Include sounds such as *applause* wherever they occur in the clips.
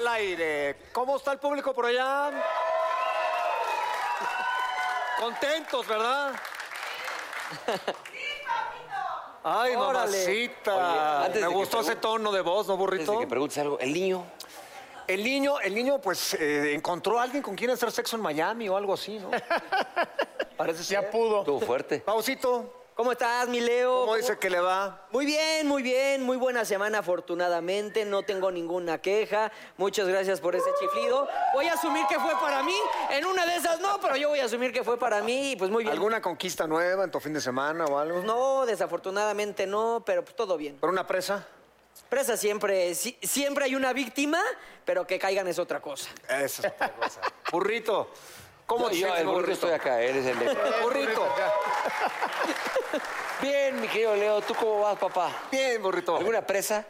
Al Aire. ¿Cómo está el público por allá? Contentos, ¿verdad? Ay, Órale. mamacita. Oye, antes Me gustó ese tono de voz, ¿no, Antes burrito? de que preguntes algo, el niño. El niño, el niño, pues, eh, encontró a alguien con quien hacer sexo en Miami o algo así, ¿no? *laughs* Parece ser. Ya pudo. Estuvo fuerte. Pausito, ¿Cómo estás, mi Leo? ¿cómo dice que le va? Muy bien, muy bien, muy buena semana afortunadamente, no tengo ninguna queja. Muchas gracias por ese chiflido. Voy a asumir que fue para mí, en una de esas no, pero yo voy a asumir que fue para mí y pues muy bien. ¿Alguna conquista nueva en tu fin de semana o algo? Pues no, desafortunadamente no, pero pues todo bien. ¿Por una presa? Presa siempre, si- siempre hay una víctima, pero que caigan es otra cosa. Esa es otra cosa. Burrito, ¿cómo te yo, el burrito estoy acá, él es el de... *laughs* Burrito. *laughs* Bien, mi querido Leo, ¿tú cómo vas, papá? Bien, burrito. ¿Alguna presa?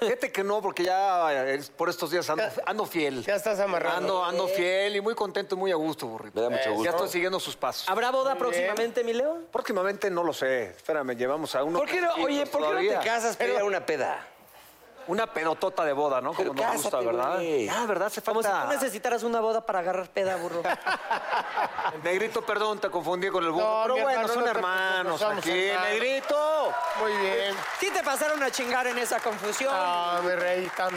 Fíjate que no, porque ya eh, por estos días ando, ando fiel. Ya estás amarrado. Ando, ando fiel y muy contento y muy a gusto, burrito. Me da mucho gusto. Ya estoy siguiendo sus pasos. ¿Habrá boda próximamente, mi Leo? Próximamente no lo sé. Espérame, llevamos a uno. ¿Por qué no, oye, ¿por qué no te casas a una peda? Una pedotota de boda, ¿no? Pero Como nos gusta, cásate, ¿verdad? güey. Ah, ¿verdad? Se Como si tú falta. necesitaras una boda para agarrar peda, burro. *laughs* Negrito, perdón, te confundí con el burro. No, Pero mi bueno, hermano, son no te hermanos preocupes, somos aquí. hermanos. Negrito. Muy bien. Sí te pasaron a chingar en esa confusión. Ah, mi rey, tan,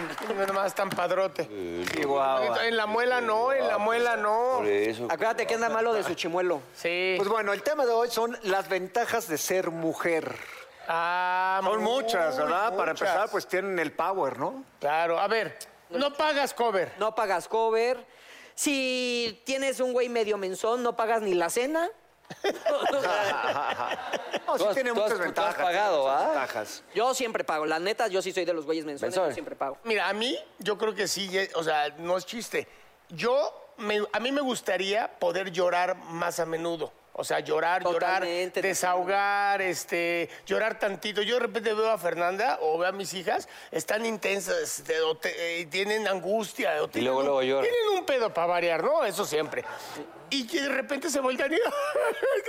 nomás tan padrote. Chihuahua. En la muela no, en la muela no. Por eso. Acuérdate que anda malo de su chimuelo. Sí. Pues bueno, el tema de hoy son las ventajas de ser mujer. Ah, Son muy, muchas, ¿verdad? Para muchas. empezar, pues tienen el power, ¿no? Claro, a ver, no pagas cover. No pagas cover. Si tienes un güey medio menzón, no pagas ni la cena. *laughs* No, sí has- tiene has- muchas tú has ventajas. pagado, ¿ah? ventajas. Yo siempre pago. La neta, yo sí soy de los güeyes menzones. Yo siempre pago. Mira, a mí, yo creo que sí, ye- o sea, no es chiste. Yo, me- a mí me gustaría poder llorar más a menudo. O sea, llorar, Totalmente, llorar, desahogar, este, llorar tantito. Yo de repente veo a Fernanda o veo a mis hijas, están intensas, este, o te- eh, tienen angustia. o tienen luego, un- luego lloran. Tienen un pedo para variar, ¿no? Eso siempre. Y que de repente se voltean y... *laughs*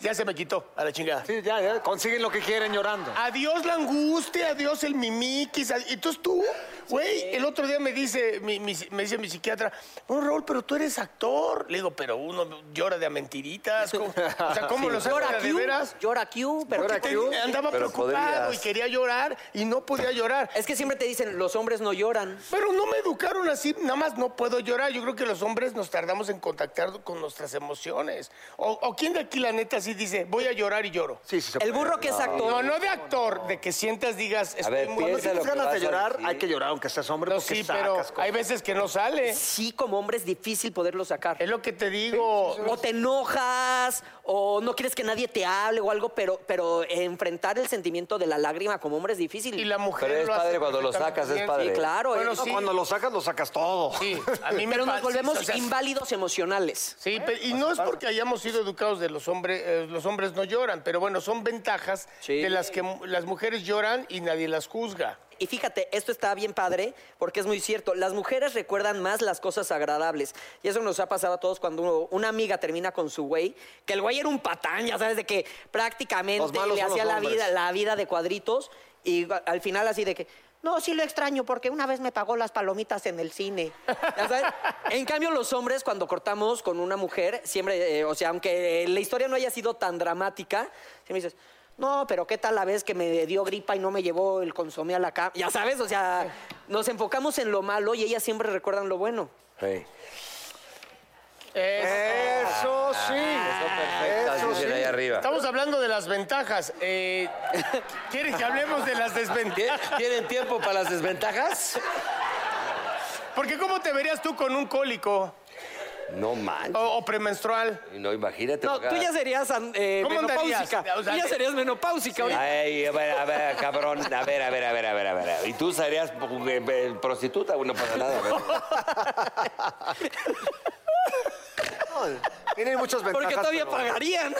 ya se me quitó, a la chingada. Sí, ya, ya. Consiguen lo que quieren llorando. Adiós la angustia, adiós el mimiquis. ad- Entonces tú, güey, el otro día me dice, mi, mi- me dice mi psiquiatra, no, Raúl, pero tú eres actor. Le digo, pero uno llora de a mentiritas. ¿cómo? O sea, ¿cómo lo Llora sabes de veras? llora Q, pero Llora ¿qué Q. Te- andaba Pero preocupado podrías. y quería llorar y no podía llorar. Es que siempre te dicen, los hombres no lloran. Pero no me educaron así, nada más no puedo llorar. Yo creo que los hombres nos tardamos en contactar con nuestras emociones. O, o quién de aquí, la neta, sí dice, voy a llorar y lloro. Sí, sí, se El puede. burro que es actor. No, no de actor, de que sientas, digas, estoy ver, muy... piensa Tienes que ganas vas de a llorar, decir. hay que llorar, aunque seas hombre, No, porque sí, sacas pero cosas. hay veces que no sale. Sí, como hombre es difícil poderlo sacar. Es lo que te digo. O te enojas, o no quieres que nadie te hable o algo, pero, pero enfrentar el sentimiento de la lágrima como hombre es difícil. Y la mujer Pero es lo hace padre cuando lo perfectamente sacas, es bien. padre. Sí, claro. Bueno, eh. Sí. Cuando lo sacas, lo sacas todo. Sí, a mí *laughs* me Pero nos pasa- volvemos o sea, inválidos emocionales. Sí, pe- y no es porque hayamos sido educados de los hombres, eh, los hombres no lloran, pero bueno, son ventajas Sí. de las que las mujeres lloran y nadie las juzga. y fíjate, esto está bien padre porque es muy cierto. Las mujeres recuerdan más las cosas agradables. Y eso nos ha pasado a todos cuando uno- una amiga termina con su güey, que el güey era un patán, ya sabes, de que prácticamente le hacía la vida, la vida de cuadritos y al final así de que. No, sí lo extraño porque una vez me pagó las palomitas en el cine. Ya sabes. En cambio, los hombres, cuando cortamos con una mujer, siempre, eh, o sea, aunque la historia no haya sido tan dramática, siempre dices, no, pero ¿qué tal la vez que me dio gripa y no me llevó el consomé a la cama? Ya sabes, o sea, nos enfocamos en lo malo y ellas siempre recuerdan lo bueno. Sí. Eso sí. Perfectas, Eso sí. ahí arriba. Estamos hablando de las ventajas. Eh, ¿Quieres que hablemos de las ¿Tie- desventajas? ¿Tienen tiempo para las desventajas? Porque ¿cómo te verías tú con un cólico No manches. o, o premenstrual? No, imagínate. No, tú ya serías an- eh, ¿Cómo menopáusica. O sea, tú ya serías menopáusica ahorita. Ay, a ver, a ver, cabrón. A ver, a ver, a ver, a ver, a ver. ¿Y tú serías eh, eh, prostituta? No pasa nada. *laughs* Tienen muchas ventajas. Porque todavía pero- pagarían.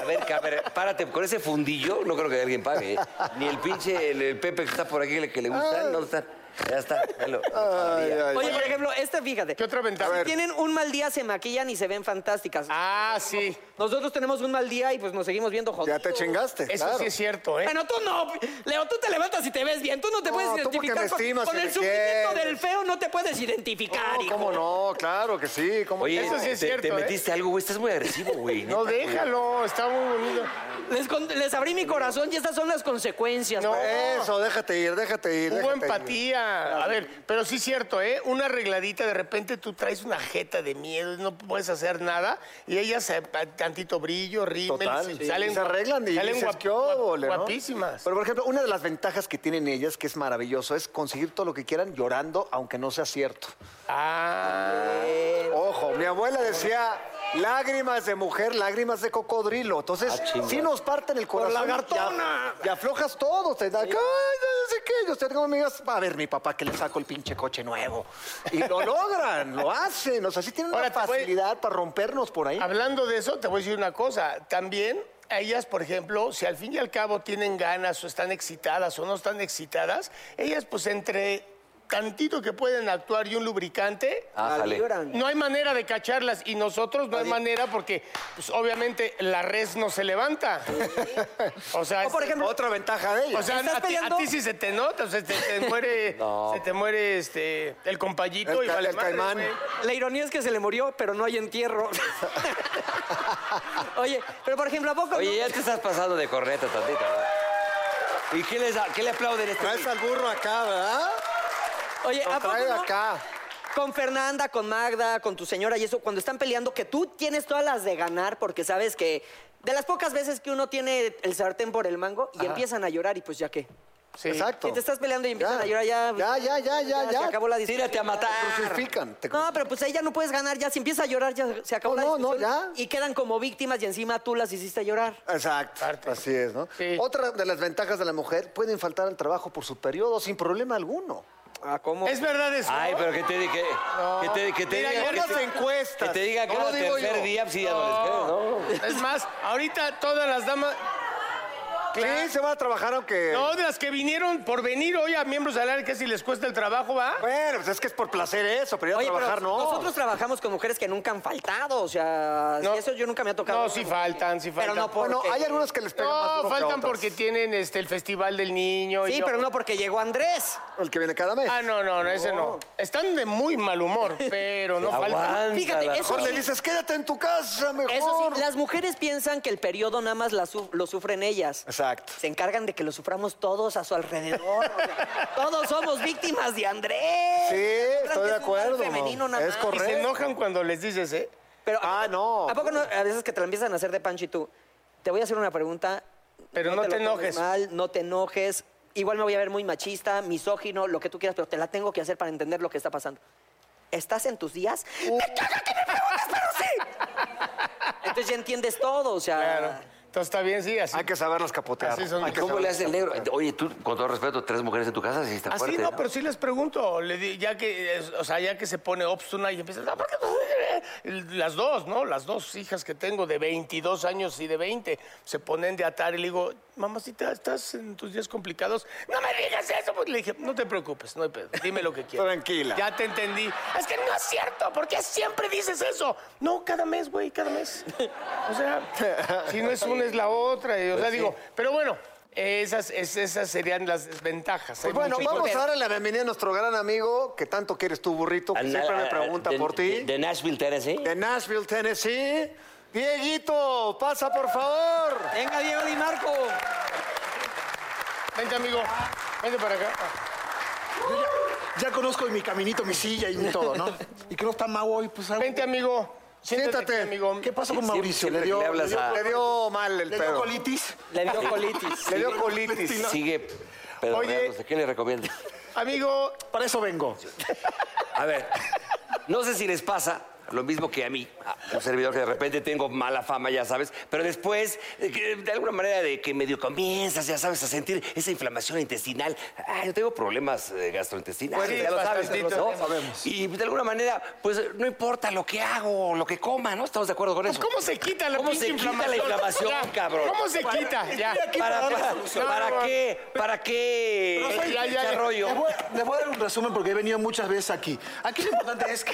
A ver, a ver, párate, con ese fundillo no creo que alguien pague. ¿eh? Ni el pinche, el, el Pepe que está por aquí, el que le gusta, no está. Ya está, velo. Ay, ay, Oye, ay. por ejemplo, esta, fíjate. ¿Qué otra ventaja? Si tienen un mal día, se maquillan y se ven fantásticas. Ah, sí. Nosotros tenemos un mal día y pues nos seguimos viendo Ya jodidos. te chingaste. Eso claro. sí es cierto, ¿eh? Bueno, tú no. Leo, tú te levantas y te ves bien. Tú no te No, puedes tú porque identificar me con- estimas con y el sufrimiento del feo. No te puedes identificar, No, hijo. ¿Cómo no? Claro que sí. ¿cómo Oye, Eso sí es te, cierto, te ¿eh? metiste algo, güey. Estás muy agresivo, güey. No, déjalo, está muy bonito. Les, con- les abrí mi corazón y estas son las consecuencias. No. Eso, déjate ir, déjate ir. Hubo ir. A ver, pero sí es cierto, ¿eh? Una arregladita, de repente tú traes una jeta de miedo, no puedes hacer nada, y ellas, eh, tantito brillo, rímel, Total. se- sí. salen, se arreglan y salen dices, guap- "¿Qué óvole, no?". guapísimas. Pero, por ejemplo, una de las ventajas que tienen ellas, que es maravilloso, es conseguir todo lo que quieran llorando, aunque no sea cierto. Ah, Ojo, mi abuela decía lágrimas de mujer, lágrimas de cocodrilo. Entonces, Ah, sí nos parten el corazón. lagartona. Y, aflojas todo. Te da, ay, no sé qué. Y usted como amigas, a ver, mi papá que le saco el pinche coche nuevo. Y lo *laughs* logran, lo hacen. O sea, sí tienen Ahora una voy- facilidad para rompernos por ahí. hablando de eso, te voy a decir una cosa. También a ellas, por ejemplo, si al fin y al cabo tienen ganas o están excitadas o no están excitadas, ellas pues entre tantito que pueden actuar y un lubricante, Ájale. Lloran. No hay manera de cacharlas y nosotros no hay manera porque, pues, obviamente, la res no se levanta. *laughs* O sea, O, por ejemplo, Otra ventaja de ellos. o sea, ¿estás a ti, peleando? a ti sí se te nota, o sea, te, te muere, *laughs* se te muere este, el compayito El y ca- vale el madre, caimán. güey. La ironía es que se le murió, pero no hay entierro. *laughs* Oye, pero por ejemplo, ¿a poco Oye, no? ya te estás pasando de corneta tantito, ¿no? ¿Y qué, les da- qué le aplauden a este Traes al burro acá, ¿verdad? Oye, ¿a poco trae no? acá. Con Fernanda, con Magda, con tu señora y eso, cuando están peleando, que tú tienes todas las de ganar porque sabes que de las pocas veces que uno tiene el sartén por el mango y empiezan a llorar y pues ya qué. Sí. Exacto. Si te estás peleando y empiezan Ya. a llorar ya... Ya, ya, ya, ya, Se ya. acabó la discusión. Tírate a matar. Crucifican. te No, pero pues ahí ya no puedes ganar, ya si empieza a llorar ya se acabó No, la no, no, discusión. ya. Y quedan como víctimas y encima tú las hiciste llorar. Exacto. Así es, ¿no? Sí. Otra de las ventajas de la mujer, pueden faltar al trabajo por su periodo sin problema alguno. Ah, ¿cómo? Es verdad eso. Ay, pero que te diga que, que te, que te Mira, diga que las te- encuestas. Que te diga cada tercer yo. día, pues sí, ya no les creo, ¿no? Es más, ahorita todas las damas. Sí, se van a trabajar aunque... No, de las que vinieron por venir hoy a miembros del área, que si les cuesta el trabajo, ¿va? Bueno, pues es que es por placer eso, pero ya Oye, trabajar pero no. nosotros trabajamos con mujeres que nunca han faltado, o sea, No. eso yo nunca me ha tocado. No, sí faltan, sí faltan. Pero no por- Bueno, porque- hay algunas que les pegan más No, que faltan otras. porque tienen este, el Festival del Niño. y Sí, yo- pero no porque llegó Andrés. El que viene cada mes. Ah, no, no, no, ese no. Están de muy mal humor, *laughs* pero no faltan. Fíjate, eso Mejor le dices, quédate en tu casa, mejor. eso sí, las mujeres piensan que el periodo nada más la su- lo sufren ellas. Exacto. Se encargan de que lo suframos todos a su alrededor. o sea, *laughs* todos somos víctimas de Andrés. Sí, estoy de acuerdo, femenino no. Es más. Y correcto. se enojan cuando les dices, ¿eh? Pero, Ah, no. ¿A poco no? A veces que te la empiezan a hacer de pancho y tú. Te voy a hacer una pregunta. Pero no te enojes. Mal, no te enojes. Igual me voy a ver muy machista, misógino, lo que tú quieras, pero te la tengo que hacer para entender lo que está pasando. ¿Estás en tus días? ¡Me caga que me preguntes, pero sí! Entonces ya entiendes todo, o sea. Claro. Entonces está bien, sí, así. Hay que saberlas capotear. Así son. Hay que ¿Cómo le hace el negro? Oye, tú, con todo respeto, tres mujeres en tu casa, sí está Así fuerte. no, pero sí les pregunto, le di- ya que, es- o sea, ya que se pone obstuna y empieza, "No, ¿por qué no?" Las dos, ¿no? Las dos hijas que tengo de 22 años y de 20 se ponen de atar y le digo, mamacita, ¿estás en tus días complicados? No me digas eso. Pues le dije, no te preocupes, no hay pedo. Dime lo que quieras. Tranquila. Ya te entendí. Es que no es cierto. ¿Por qué siempre dices eso? No, cada mes, güey, cada mes. O sea, si no es una, es la otra. y, o sea, digo, pero bueno, esas, es- esas serían las desventajas. Pues bueno, vamos a darle la bienvenida a nuestro gran amigo, que tanto quieres tú, burrito, que Al- siempre me a- pregunta de- por ti. De, de Nashville, Tennessee. de Nashville, Tennessee. Dieguito, pasa por favor. Venga, Diego Di Marco. Vente, amigo. Vente para acá. Ya conozco mi caminito, mi silla y todo, ¿no? *laughs* Y que no está Mau hoy, pues algo- Vente, amigo. Siéntate, amigo. ¿Qué pasó con Mauricio? siempre ¿Le dio, le hablas le dio- a- Le dio mal el le dio pedo. colitis? Le dio *laughs* colitis. Le dio colitis. Sigue pedorreándose. ¿Qué le recomiendo? Amigo, Para eso vengo. A ver, no sé si les pasa lo mismo que a mí, a un servidor que de repente tengo mala fama, ya sabes, pero después, eh, de alguna manera de que medio comienzas, ya sabes, a sentir esa inflamación intestinal. Ah, yo tengo problemas eh, gastrointestinales, Pues sí, ya lo sabes, ¿no? lo sabemos. Y de alguna manera, pues no importa lo que hago, lo que coma, ¿no? ¿Estamos de acuerdo con eso? ¿cómo se quita la ¿Cómo se quita la inflamación? inflamación, Ya, cabrón? ¿Cómo se quita? Ya. ¿Para, para-. ¿para No, no, qué? ¿Para qué? Soy- ya, ya, ya. desarrollo? Les voy, les voy a dar un resumen porque he venido muchas veces aquí. Aquí lo importante es que...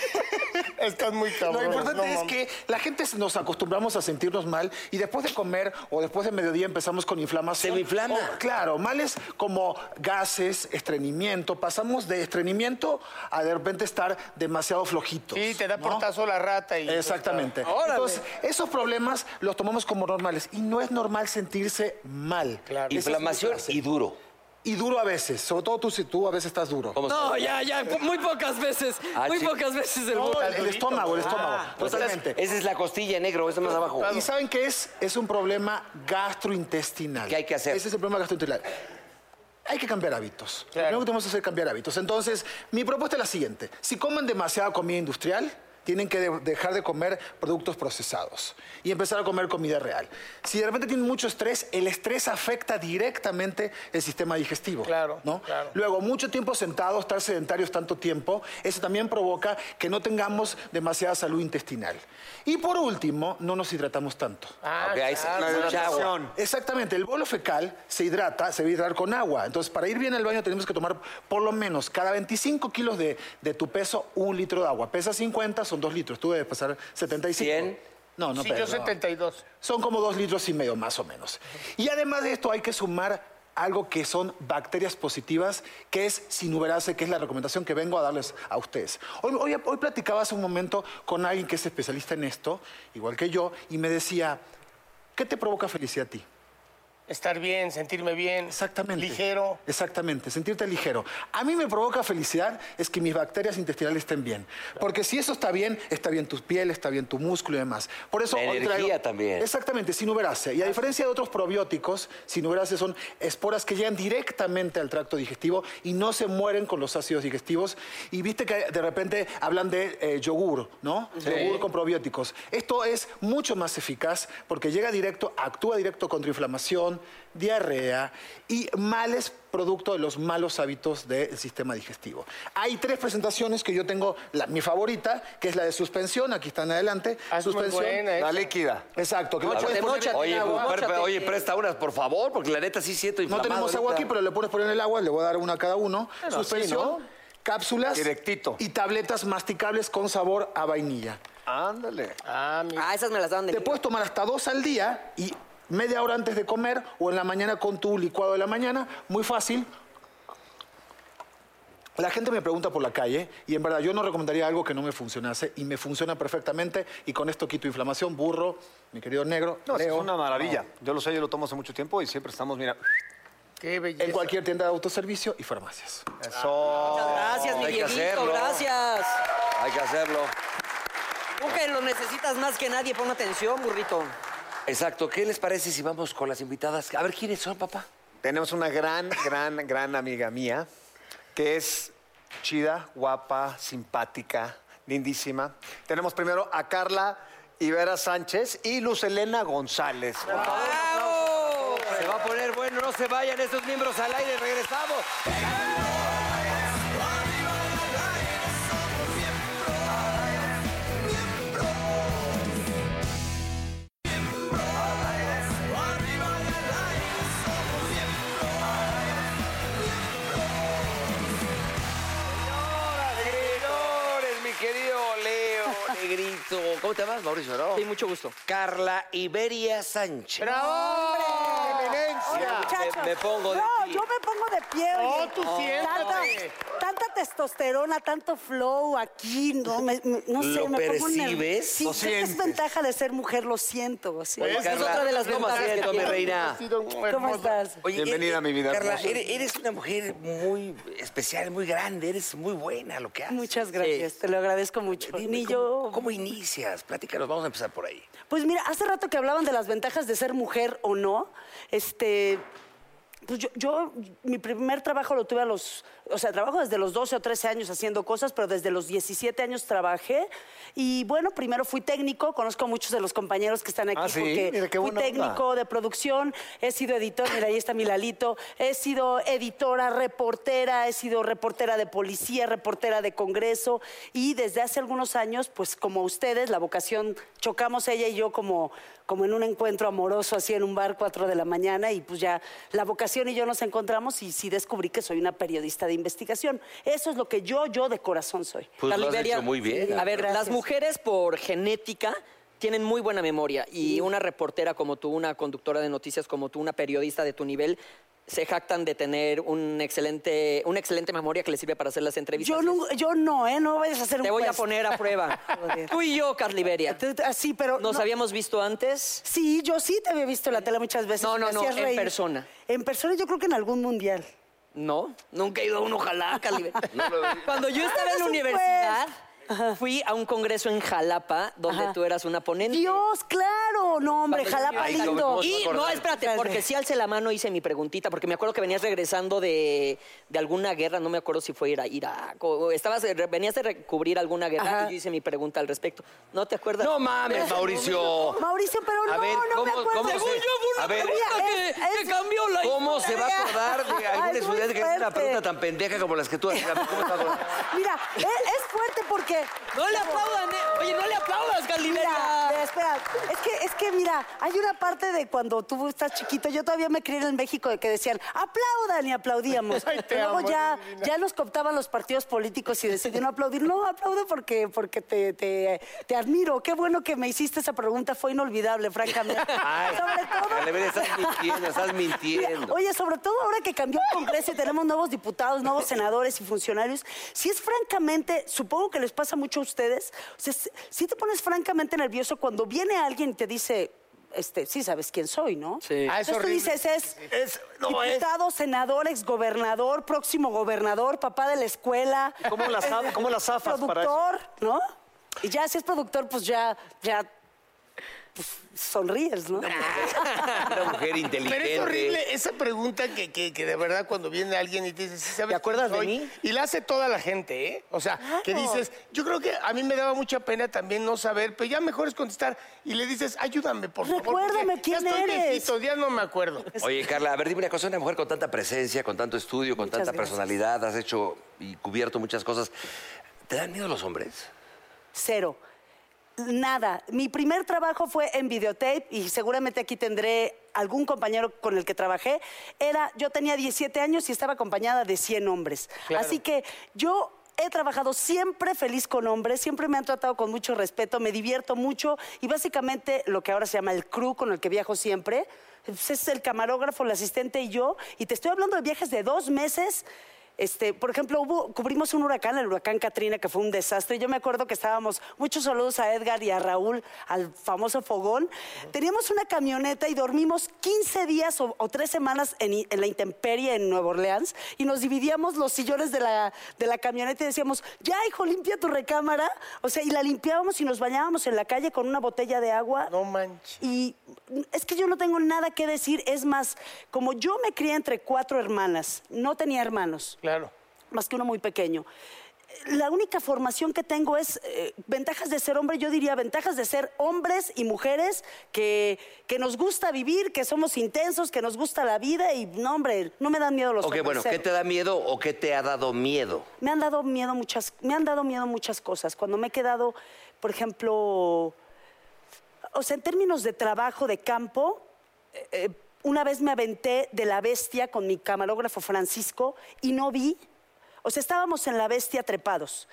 Estás muy cabrón. Lo importante no es que la gente nos acostumbramos a sentirnos mal y después de comer o después de mediodía empezamos con inflamación. Se inflama. O, claro, males como gases, estreñimiento. Pasamos de estreñimiento a de repente estar demasiado flojitos. Sí, te da ¿no? portazo la rata y... Exactamente. Entonces, esos problemas los tomamos como normales y no es normal sentirse mal. Claro. Inflamación y duro. Y duro a veces, sobre todo tú, si tú a veces estás duro. ¿Cómo No, ya, ya, muy pocas veces. Ah, muy sí. pocas veces el No, el, el estómago, el estómago. Pues totalmente. esa es la costilla negro, eso más abajo. ¿Y saben qué es? Es un problema gastrointestinal. ¿Qué hay que hacer? Ese es el problema gastrointestinal. Hay que cambiar hábitos. Lo primero que tenemos que hacer es cambiar hábitos. Entonces, mi propuesta es la siguiente. Si comen demasiada comida industrial, tienen que de- dejar de comer productos procesados y empezar a comer comida real. Si de repente tienen mucho estrés, el estrés afecta directamente el sistema digestivo. Claro, ¿no? claro. Luego, mucho tiempo sentado, estar sedentarios tanto tiempo, eso también provoca que no tengamos demasiada salud intestinal. Y por último, no nos hidratamos tanto. Ah, Ok, ahí se- claro. Mucha agua. Exactamente, el bolo fecal se hidrata, se va a hidratar con agua. Entonces, para ir bien al baño tenemos que tomar por lo menos cada 25 kilos de, de tu peso, un litro de agua. Pesa 50, son dos litros. Tú debes pesar 75. 100. No, no Sí, yo peso, no. 72. Son como dos litros y medio, más o menos. Y además de esto hay que sumar algo que son bacterias positivas, que es sinuberase, que es la recomendación que vengo a darles a ustedes. Hoy, hoy, hoy platicaba hace un momento con alguien que es especialista en esto, igual que yo, y me decía, ¿qué te provoca felicidad a ti? Estar bien, sentirme bien. Exactamente. Ligero. Exactamente, sentirte ligero. A mí me provoca felicidad es que mis bacterias intestinales estén bien. Porque si eso está bien, está bien tu piel, está bien tu músculo y demás. Por eso La energía también. Exactamente, sinuberase. Y a diferencia de otros probióticos, sinuberase son esporas que llegan directamente al tracto digestivo y no se mueren con los ácidos digestivos. Y viste que de repente hablan de eh, yogur, ¿no? Yogur con probióticos. Esto es mucho más eficaz porque llega directo, actúa directo contra inflamación, diarrea y males producto de los malos hábitos del sistema digestivo. Hay tres presentaciones que yo tengo, la- mi favorita, que es la de suspensión, aquí están adelante. Ah, suspensión. buena, ¿eh? La líquida. Exacto, que Móchate, móchate. Oye, agua, móchate. oye, presta unas, por favor, porque la neta sí siento No inflamado. tenemos agua aquí, pero le puedes poner en el agua, le voy a dar una a cada uno. Suspensión, así, ¿no? cápsulas Directito. y tabletas masticables con sabor a vainilla. Ándale. Ah, mi... Ah, esas me las daban de Te puedes tomar hasta dos al día y media hora antes de comer o en la mañana con tu licuado de la mañana. Muy fácil. La gente me pregunta por la calle y en verdad yo no recomendaría algo que no me funcionase y me funciona perfectamente y con esto quito inflamación, burro, mi querido negro, No, es una maravilla. Yo lo sé, yo lo tomo hace mucho tiempo y siempre estamos, mira. Qué belleza. en cualquier tienda de autoservicio y farmacias. Eso. Muchas gracias, mi Hay que Dieguito, hacerlo. gracias. Hay que hacerlo. Tú que lo necesitas más que nadie, pon atención, burrito. Exacto. ¿Qué les parece si vamos con las invitadas? A ver, ¿quiénes son, papá? Tenemos una gran, gran, gran amiga mía que es chida, guapa, simpática, lindísima. Tenemos primero a Carla Ibera Sánchez y Luz Elena González. Por favor, ¡Bravo! Se va a poner bueno, no se vayan estos miembros al aire, regresamos. ¿Cómo te llamas, Mauricio? No. Sí, mucho gusto. Carla Iberia Sánchez. ¡Bravo! Oye, ¡Eminencia! muchachos. me pongo de no, pie. yo me pongo de pie. No, oye. tú siéntate. Tanta, tanta testosterona, tanto flow aquí, no, me, me- no sé, ¿Lo me pongo percibes? Sí, ¿Lo creo que es sientes? ventaja de ser mujer, lo siento. sí. Es otra de las ¿cómo ventajas siento, reina? ¿Cómo estás? Oye, Bienvenida a mi vida Carla, hermosa. eres, eres una mujer muy especial, muy grande, eres muy buena lo que haces. Muchas gracias, te lo agradezco mucho. Dime, Ni ¿cómo, yo. ¿Cómo inicias? Platícanos, vamos a empezar por ahí. Pues mira, hace rato que hablaban de las ventajas de ser mujer o no. Este. Pues yo, yo, mi primer trabajo lo tuve a los, o sea, trabajo desde los 12 o 13 años haciendo cosas, pero desde los 17 años trabajé. Y bueno, primero fui técnico, conozco a muchos de los compañeros que están aquí Ah, ¿sí? porque Mira, fui buena onda. técnico de producción, he sido editor, mira, ahí está mi Lalito, he sido editora, reportera, he sido reportera de policía, reportera de Congreso y desde hace algunos años, pues como ustedes, la vocación, chocamos ella y yo como, como en un encuentro amoroso así en un bar, cuatro de la mañana y pues ya la vocación y yo nos encontramos y sí descubrí que soy una periodista de investigación. Eso es lo que yo, yo de corazón soy. Pues lo has hecho muy bien. A ver, Gracias. las mujeres por genética tienen muy buena memoria y una reportera como tú, una conductora de noticias como tú, una periodista de tu nivel, se jactan de tener un excelente, una excelente memoria que les sirve para hacer las entrevistas. Yo no, yo no, ¿eh? No vayas a hacer un Te voy a poner a prueba. *laughs* Tú y yo, Carla Iberia. Tú- Así, pero... ¿Nos no- habíamos visto antes? Sí, yo sí te había visto en la tele muchas veces. No, no, no, en reír. persona. En persona yo creo que en algún mundial. No, nunca he ido a uno, ojalá, Carla Iberia. Cuando yo estaba en la un fui a un congreso en Jalapa donde Ajá. tú eras una ponente. Dios, claro. No, hombre, Cuando Jalapa Ay, lindo. ¿cómo se Y no, espérate, porque sí alcé la mano hice mi preguntita, porque me acuerdo que venías regresando de, de alguna guerra, no me acuerdo si fue Ira- Irak o estabas, venías de recubrir alguna guerra Ajá. y yo hice mi pregunta al respecto. ¿No te acuerdas? No mames, Mauricio. Mauricio, pero A no, ver, no me ¿cómo- acuerdo. cómo se- Según yo fue una A ver, pregunta que, es- que es- cambió la ¿Cómo se va a acordar de algún estudiante que hace una pregunta tan pendeja como las que tú haces? A ver, ¿cómo se a? Mira, es, es fuerte porque... No le aplaudan, eh. Oye, no le aplaudas, Mira, Galiberia. espera, es que, es que mira, hay una parte de cuando tú estás chiquito, yo todavía me crié en México de que decían, aplaudan y aplaudíamos. *laughs* Ay, te Luego amo, ya, divina. ya nos cooptaban los partidos políticos y decidieron no aplaudir. No, aplaudo porque, porque te, te, te admiro. Qué bueno que me hiciste esa pregunta, fue inolvidable, francamente. *laughs* Ay, Sobre todo... Galiberia, estás mintiendo, estás mintiendo. Oye, sobre todo ahora que cambió el Congreso y tenemos nuevos diputados, nuevos senadores y funcionarios, si es francamente, supongo que les pasa mucho a ustedes, o sea, si te pones francamente nervioso cuando viene alguien y te dice, este, sí sabes quién soy, ¿no? Sí. Ah, es Entonces tú dices, es, Es- no, es- diputado, senador, exgobernador, próximo gobernador, papá de la escuela. ¿Cómo las eh, zaf- cómo las zafas para eso? Productor, ¿no? Y ya si es productor, pues ya, ya, pues, sonríes, ¿no? Una mujer inteligente. Pero es horrible esa pregunta que, que, que de verdad cuando viene alguien y te dice, ¿sí sabes ¿Te acuerdas de soy?" mí? Y la hace toda la gente, ¿eh? O sea, que dices, yo creo que a mí me daba mucha pena también no saber, pero ya mejor es contestar y le dices, ayúdame, por favor. porque Recuérdame quién ya estoy eres. viejito, ya no me acuerdo. Oye, Carla, a ver, dime una cosa, una mujer con tanta presencia, con tanto estudio, con Muchas tanta gracias. personalidad, has hecho y cubierto muchas cosas. ¿Te dan miedo los hombres? Cero. Nada. Mi primer trabajo fue en videotape y seguramente aquí tendré algún compañero con el que trabajé. Era, yo tenía 17 años y estaba acompañada de 100 hombres. Así que yo he trabajado siempre feliz con hombres, siempre me han tratado con mucho respeto, me divierto mucho y básicamente lo que ahora se llama el crew con el que viajo siempre, pues, es el camarógrafo, el asistente y yo. Y te estoy hablando de viajes de dos meses. Este, por ejemplo, hubo, cubrimos un huracán, el huracán Katrina, que fue un desastre. Yo me acuerdo que estábamos, muchos saludos a Edgar y a Raúl, al famoso fogón. Teníamos una camioneta y dormimos 15 días o, o tres semanas en, la intemperie en Nueva Orleans y nos dividíamos los sillones de la, de la camioneta y decíamos, ya hijo, limpia tu recámara. O sea, y la limpiábamos y nos bañábamos en la calle con una botella de agua. No manches. Y es que yo no tengo nada que decir. Es más, como yo me crié entre cuatro hermanas, no tenía hermanos, Claro. Más que uno muy pequeño. La única formación que tengo es eh, ventajas de ser hombre, yo diría ventajas de ser hombres y mujeres que, que nos gusta vivir, que somos intensos, que nos gusta la vida y no, hombre, no me dan miedo los Ok, hombres. bueno, ¿qué te da miedo o qué te ha dado miedo? Me han dado miedo muchas, me han dado miedo muchas cosas. Cuando me he quedado, por ejemplo, o sea, en términos de trabajo de campo, eh, eh, una vez me aventé de la bestia con mi camarógrafo Francisco y no vi. O sea, estábamos en la bestia trepados.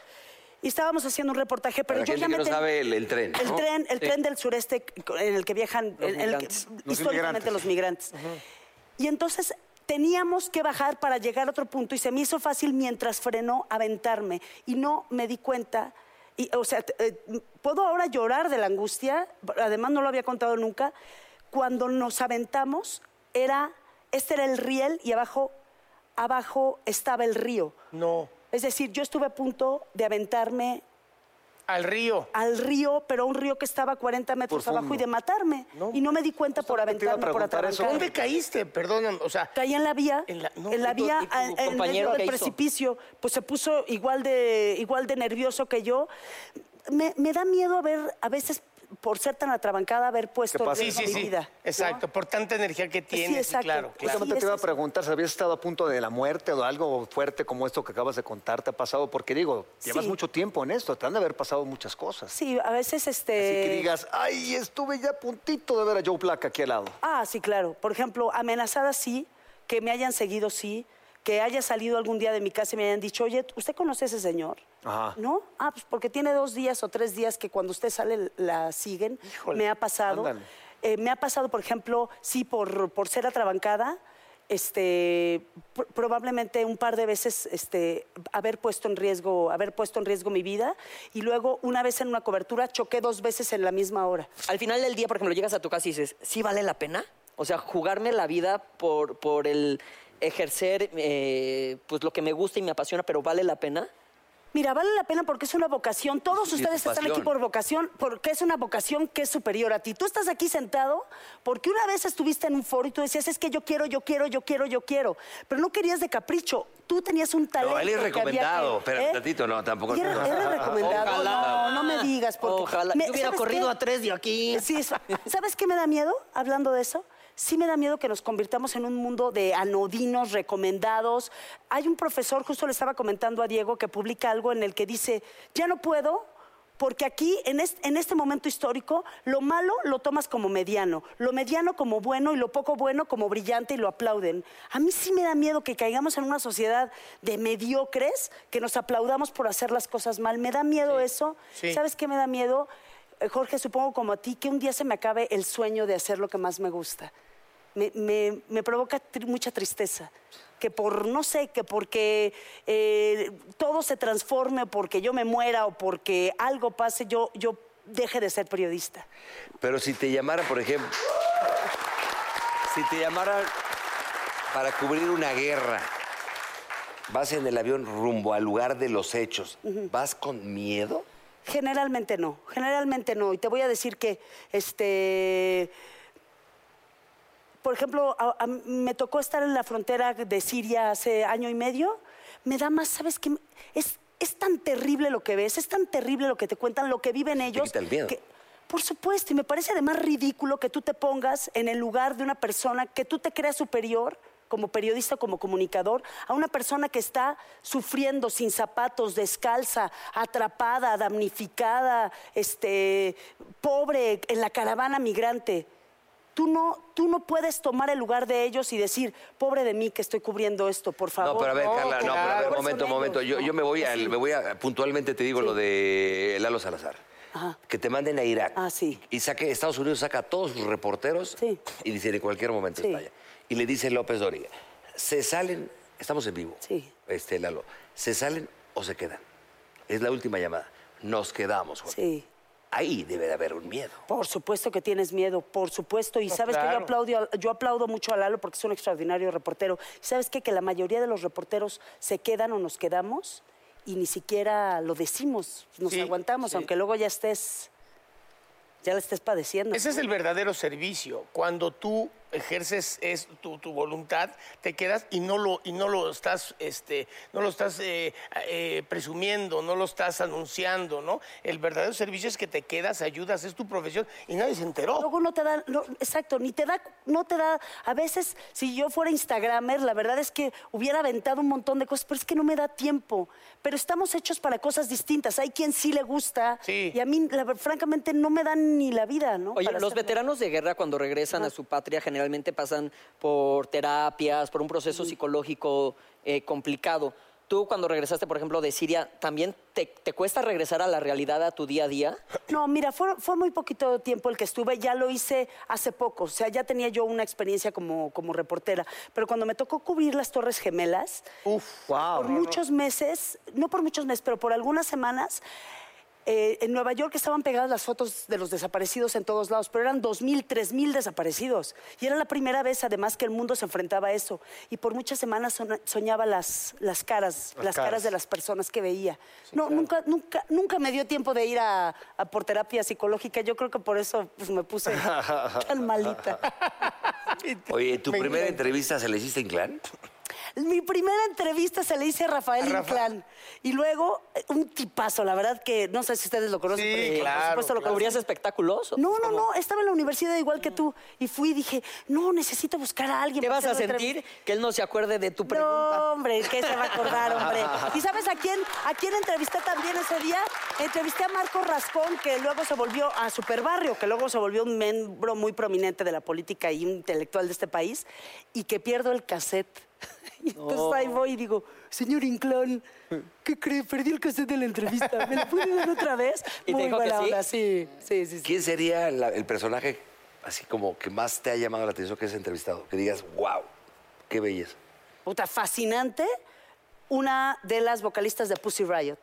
y estábamos haciendo un reportaje, pero Para yo gente ya que me no ten- sabe el, el tren. el ¿no? tren, el tren del sureste en el que viajan el que-. Los históricamente los migrantes. Y entonces teníamos que bajar para llegar a otro punto y se me hizo fácil mientras frenó aventarme y no me di cuenta. Y, o sea, eh, puedo ahora llorar de la angustia, además no lo había contado nunca. Cuando nos aventamos, era, este era el riel y abajo, abajo estaba el río. No. Es decir, yo estuve a punto de aventarme Al río. al río, pero un río que estaba a 40 metros abajo y de matarme. y no me di cuenta por a aventarme, por preguntar eso. atrabancar. ¿Dónde caíste? Perdóname. O sea, Caí en la vía, En la- no, ¿y tu- vía, tu a- en medio del precipicio, pues se puso igual de, igual de nervioso que yo. Me, me da miedo haber, a veces, por ser tan atrabancada, haber puesto en sí, sí, mi sí. vida. ¿no? Exacto. Por tanta energía que tienes. exacto. Claro, claro. Justamente Sí, te iba a preguntar si habías estado a punto de la muerte o algo fuerte como esto que acabas de contar te ha pasado, porque digo, llevas Sí. mucho tiempo en esto, te han de haber pasado muchas cosas. Sí, a veces este. Así que digas, ay, estuve ya a puntito de ver a Joe Black aquí al lado. Ah, sí, claro. Por ejemplo, amenazada sí, que me hayan seguido sí, que haya salido algún día de mi casa y me hayan dicho, oye, ¿usted conoce a ese señor? Ajá. ¿No? Ah, pues porque tiene dos días o tres días que cuando usted sale la siguen. Híjole, me ha pasado. Eh, me ha pasado, por ejemplo, sí, por, por ser atrabancada, este, pr- probablemente un par de veces este, haber, puesto en riesgo, haber puesto en riesgo mi vida y luego una vez en una cobertura choqué dos veces en la misma hora. Al final del día, por ejemplo, llegas a tu casa y dices, ¿sí vale la pena? O sea, jugarme la vida por, por el ejercer eh, pues lo que me gusta y me apasiona, pero ¿vale la pena? Mira, vale la pena porque es una vocación. Todos Sí, ustedes están aquí por vocación, porque es una vocación que es superior a ti. Tú estás aquí sentado porque una vez estuviste en un foro y tú decías, es que yo quiero, yo quiero, yo quiero, yo quiero. Pero no querías de capricho. Tú tenías un talento. No, él es recomendado. que- Espérate ¿eh? tantito, no, tampoco. ¿Y ¿Eres, eres recomendado? Ojalá. No, no me digas. Porque Ojalá. me- Yo hubiera ¿sabes corrido qué? a tres de aquí. Sí, eso. ¿sabes qué me da miedo hablando de eso? Sí me da miedo que nos convirtamos en un mundo de anodinos, recomendados. Hay un profesor, justo le estaba comentando a Diego, que publica algo en el que dice, ya no puedo porque aquí, en este, en este momento histórico, lo malo lo tomas como mediano, lo mediano como bueno y lo poco bueno como brillante y lo aplauden. A mí sí me da miedo que caigamos en una sociedad de mediocres, que nos aplaudamos por hacer las cosas mal. Me da miedo eso. Sí. ¿Sabes qué me da miedo? Jorge, supongo como a ti, que un día se me acabe el sueño de hacer lo que más me gusta. Me, me- me provoca tri- mucha tristeza. Que por, no sé, que porque eh, todo se transforme, porque yo me muera o porque algo pase, yo, yo deje de ser periodista. Pero si te llamara, por ejemplo, si te llamara para cubrir una guerra, vas en el avión rumbo al lugar de los hechos, ¿vas con miedo? Generalmente no, generalmente no. Y te voy a decir que, este, por ejemplo, a- a- me tocó estar en la frontera de Siria hace año y medio. Me da más, ¿sabes qué? Es, es tan terrible lo que ves, es tan terrible lo que te cuentan, lo que viven ellos. quita el miedo. que- por supuesto, y me parece además ridículo que tú te pongas en el lugar de una persona que tú te creas superior como periodista, como comunicador, a una persona que está sufriendo sin zapatos, descalza, atrapada, damnificada, este, pobre, en la caravana migrante. Tú no, tú no puedes tomar el lugar de ellos y decir, pobre de mí que estoy cubriendo esto, por favor. No, pero a ver, Carla, no, pero a ver, momento, momento. Yo, yo me voy sí. me voy a, puntualmente te digo lo de Lalo Salazar. Ajá. Que te manden a Irak. Ah, sí. Y saque, Estados Unidos saca a todos sus reporteros Sí. y dice en cualquier momento Sí. está allá. Y le dice López Dóriga, se salen, estamos en vivo, Sí. este Lalo, ¿se salen o se quedan? Es la última llamada. Nos quedamos, Jorge. Sí. Ahí debe de haber un miedo. Por supuesto que tienes miedo, por supuesto. Y sabes que yo aplaudo, yo aplaudo mucho a Lalo porque es un extraordinario reportero. ¿Sabes qué? Que la mayoría de los reporteros se quedan o nos quedamos y ni siquiera lo decimos, nos Sí, aguantamos, sí. aunque luego ya estés, ya la estés padeciendo. Ese es el verdadero servicio. Cuando tú ejerces es tu, tu voluntad, te quedas y no lo, y no lo estás, este, no lo estás eh, eh, presumiendo, no lo estás anunciando, ¿no? El verdadero servicio es que te quedas, ayudas, es tu profesión y nadie se enteró. Luego no te da, no, exacto, ni te da, no te da, a veces si yo fuera Instagramer, la verdad es que hubiera aventado un montón de cosas, pero es que no me da tiempo. Pero estamos hechos para cosas distintas. Hay quien sí le gusta Sí. y a mí, la francamente, no me dan ni la vida, ¿no? Oye, Para los hacerlo. veteranos de guerra cuando regresan a su patria generalmente pasan por terapias, por un proceso psicológico eh, complicado. Tú cuando regresaste, por ejemplo, de Siria, ¿también te, te cuesta regresar a la realidad, a tu día a día? *clears throat* No, mira, fue, fue muy poquito tiempo el que estuve, ya lo hice hace poco, o sea, ya tenía yo una experiencia como, como reportera, pero cuando me tocó cubrir las Torres Gemelas, por muchos meses, no por muchos meses, pero por algunas semanas, eh, en Nueva York estaban pegadas las fotos de los desaparecidos en todos lados, pero eran 2.000, 3.000 desaparecidos. Y era la primera vez, además, que el mundo se enfrentaba a eso. Y por muchas semanas soñaba las, las caras, las, caras. de las personas que veía. no, nunca, nunca, nunca me dio tiempo de ir a, a por terapia psicológica. Yo creo que por eso pues, me puse *laughs* tan malita. *laughs* *laughs* Oye, ¿tu primera entrevista se la hiciste en clan? Mi primera entrevista se le hice a Rafael Inclán. Y luego, eh, un tipazo, la verdad que no sé si ustedes lo conocen. Sí, pero claro, Por supuesto lo claro. ¿Cubrías conocen. espectáculos? o No, no, cómo? no, estaba en la universidad igual que tú. Y fui y dije, no, necesito buscar a alguien. ¿Qué vas a sentir? Que él no se acuerde de tu pregunta. No, hombre, ¿qué se va a acordar, hombre? *laughs* ¿Y sabes a quién, a quién entrevisté también ese día? Entrevisté a Marco Rascón, que luego se volvió a Superbarrio, que luego se volvió un miembro muy prominente de la política y un intelectual de este país, y que pierdo el cassette. *laughs* Y entonces ahí voy y digo, señor Inclán, ¿qué cree? Perdí el cassette de la entrevista. ¿Me lo puede dar otra vez? ¿Y te muy dijo que buena sí? onda, sí, sí, sí. sí. ¿Quién sería la- el personaje así como que más te ha llamado la atención que has entrevistado? Que digas, wow, qué belleza. puta, fascinante, una de las vocalistas de Pussy Riot,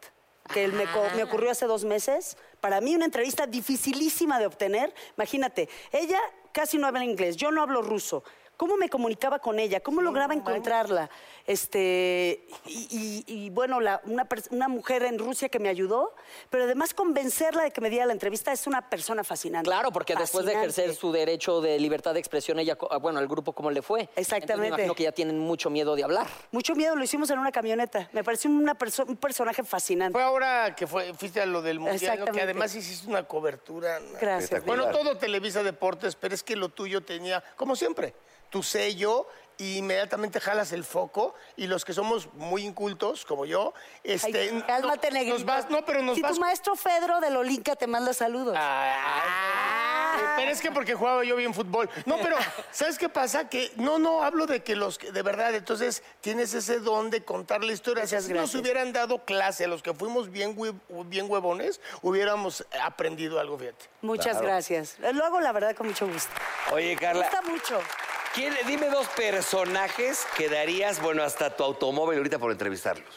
que me, co- me ocurrió hace dos meses. Para mí una entrevista dificilísima de obtener. Imagínate, ella casi no habla inglés, yo no hablo ruso. ¿Cómo me comunicaba con ella? ¿Cómo lograba encontrarla? Este, y, y- y, bueno, la- una, una mujer en Rusia que me ayudó, pero además convencerla de que me diera la entrevista es una persona fascinante. Claro, porque después de ejercer su derecho de libertad de expresión, ella, bueno, al grupo cómo le fue. Entonces, Exactamente. me imagino que ya tienen mucho miedo de hablar. Mucho miedo, lo hicimos en una camioneta. Me pareció una perso- un personaje fascinante. Fue ahora que fue, fuiste a lo del mundial, ¿no? que además hiciste una cobertura. ¿no? Gracias. Bueno, todo Televisa Deportes, pero es que lo tuyo tenía, como siempre, tu sello y inmediatamente jalas el foco y los que somos muy incultos, como yo, este... Ay, cálmate, no, negrito. nos vas, no, pero nos si vas... tu maestro Fedro de Lolinca te manda saludos. Ah, Pero es que porque jugaba yo bien fútbol. No, pero *laughs* ¿sabes qué pasa? Que no, no, hablo de que los que de verdad, entonces tienes ese don de contar la historia. Muchas si nos gracias. hubieran dado clase a los que fuimos bien, bien huevones, hubiéramos aprendido algo, fíjate. Muchas gracias. Lo hago, la verdad, con mucho gusto. Oye, Me Carla, gusta mucho. ¿Quién- dime dos personajes que darías, bueno, hasta tu automóvil ahorita por entrevistarlos.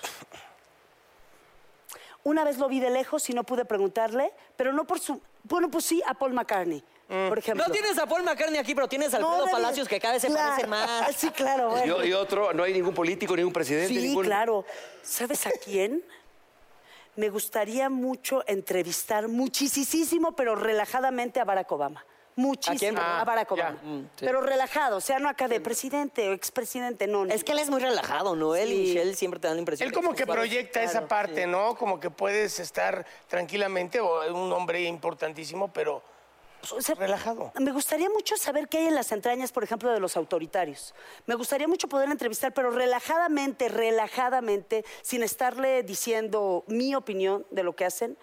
Una vez lo vi de lejos y no pude preguntarle, pero no por su... Bueno, pues sí, a Paul McCartney, por ejemplo. No tienes a Paul McCartney aquí, pero tienes a No, Alfredo debe- Palacios, que cada vez se Claro. parece más. *laughs* Sí, claro, Y, bueno. y otro, no hay ningún político, ningún presidente, Sí, ningún... claro. ¿Sabes a quién? Me gustaría mucho entrevistar muchísimo, pero relajadamente a Barack Obama. Muchísimo. ¿A? A Barack ya. Obama. Mm, sí. Pero relajado, o sea, no acá de presidente o expresidente, no. no. Es que él es muy relajado, ¿no? Él y Sí. Michelle siempre te dan la impresión. Él como que proyecta esa parte, ¿no? Como que puedes estar tranquilamente, o un hombre importantísimo, pero O sea, relajado. Me gustaría mucho saber qué hay en las entrañas, por ejemplo, de los autoritarios. Me gustaría mucho poder entrevistar, pero relajadamente, relajadamente, sin estarle diciendo mi opinión de lo que hacen.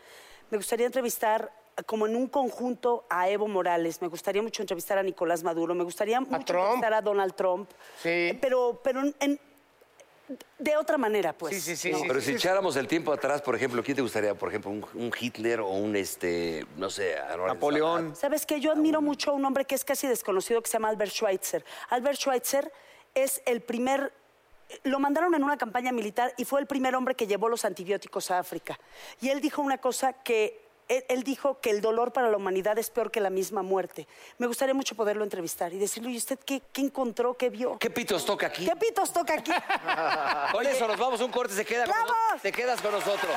Me gustaría entrevistar como en un conjunto a Evo Morales, me gustaría mucho entrevistar a Nicolás Maduro, me gustaría mucho Trump. entrevistar a Donald Trump. Sí. Eh, Pero, pero en- de otra manera, pues. Sí, sí, sí, ¿no? sí. Pero si echáramos el tiempo atrás, por ejemplo, ¿quién te gustaría? Por ejemplo, un, un Hitler o un, este, no sé, Napoleón. Sabes que yo admiro mucho a un hombre que es casi desconocido que se llama Albert Schweitzer. Albert Schweitzer es el primer lo mandaron en una campaña militar y fue el primer hombre que llevó los antibióticos a África. Y él dijo una cosa que él, él dijo que el dolor para la humanidad es peor que la misma muerte. Me gustaría mucho poderlo entrevistar y decirle, ¿y usted qué, qué encontró, qué vio? ¿Qué pitos toca aquí? ¿Qué pitos toca aquí? *laughs* Con eso nos vamos un corte, se queda con ¡Vamos! nosotros. Te quedas con nosotros.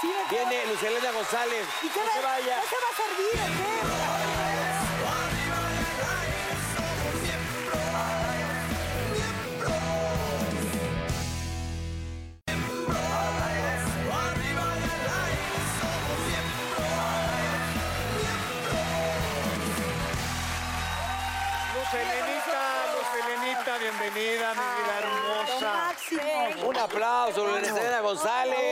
Sí, me quedo. Viene Lucelena González. ¿Y qué no se vaya. ¿No se va a servir qué? Bienvenida, mi vida hermosa. Un aplauso, Lucelena González.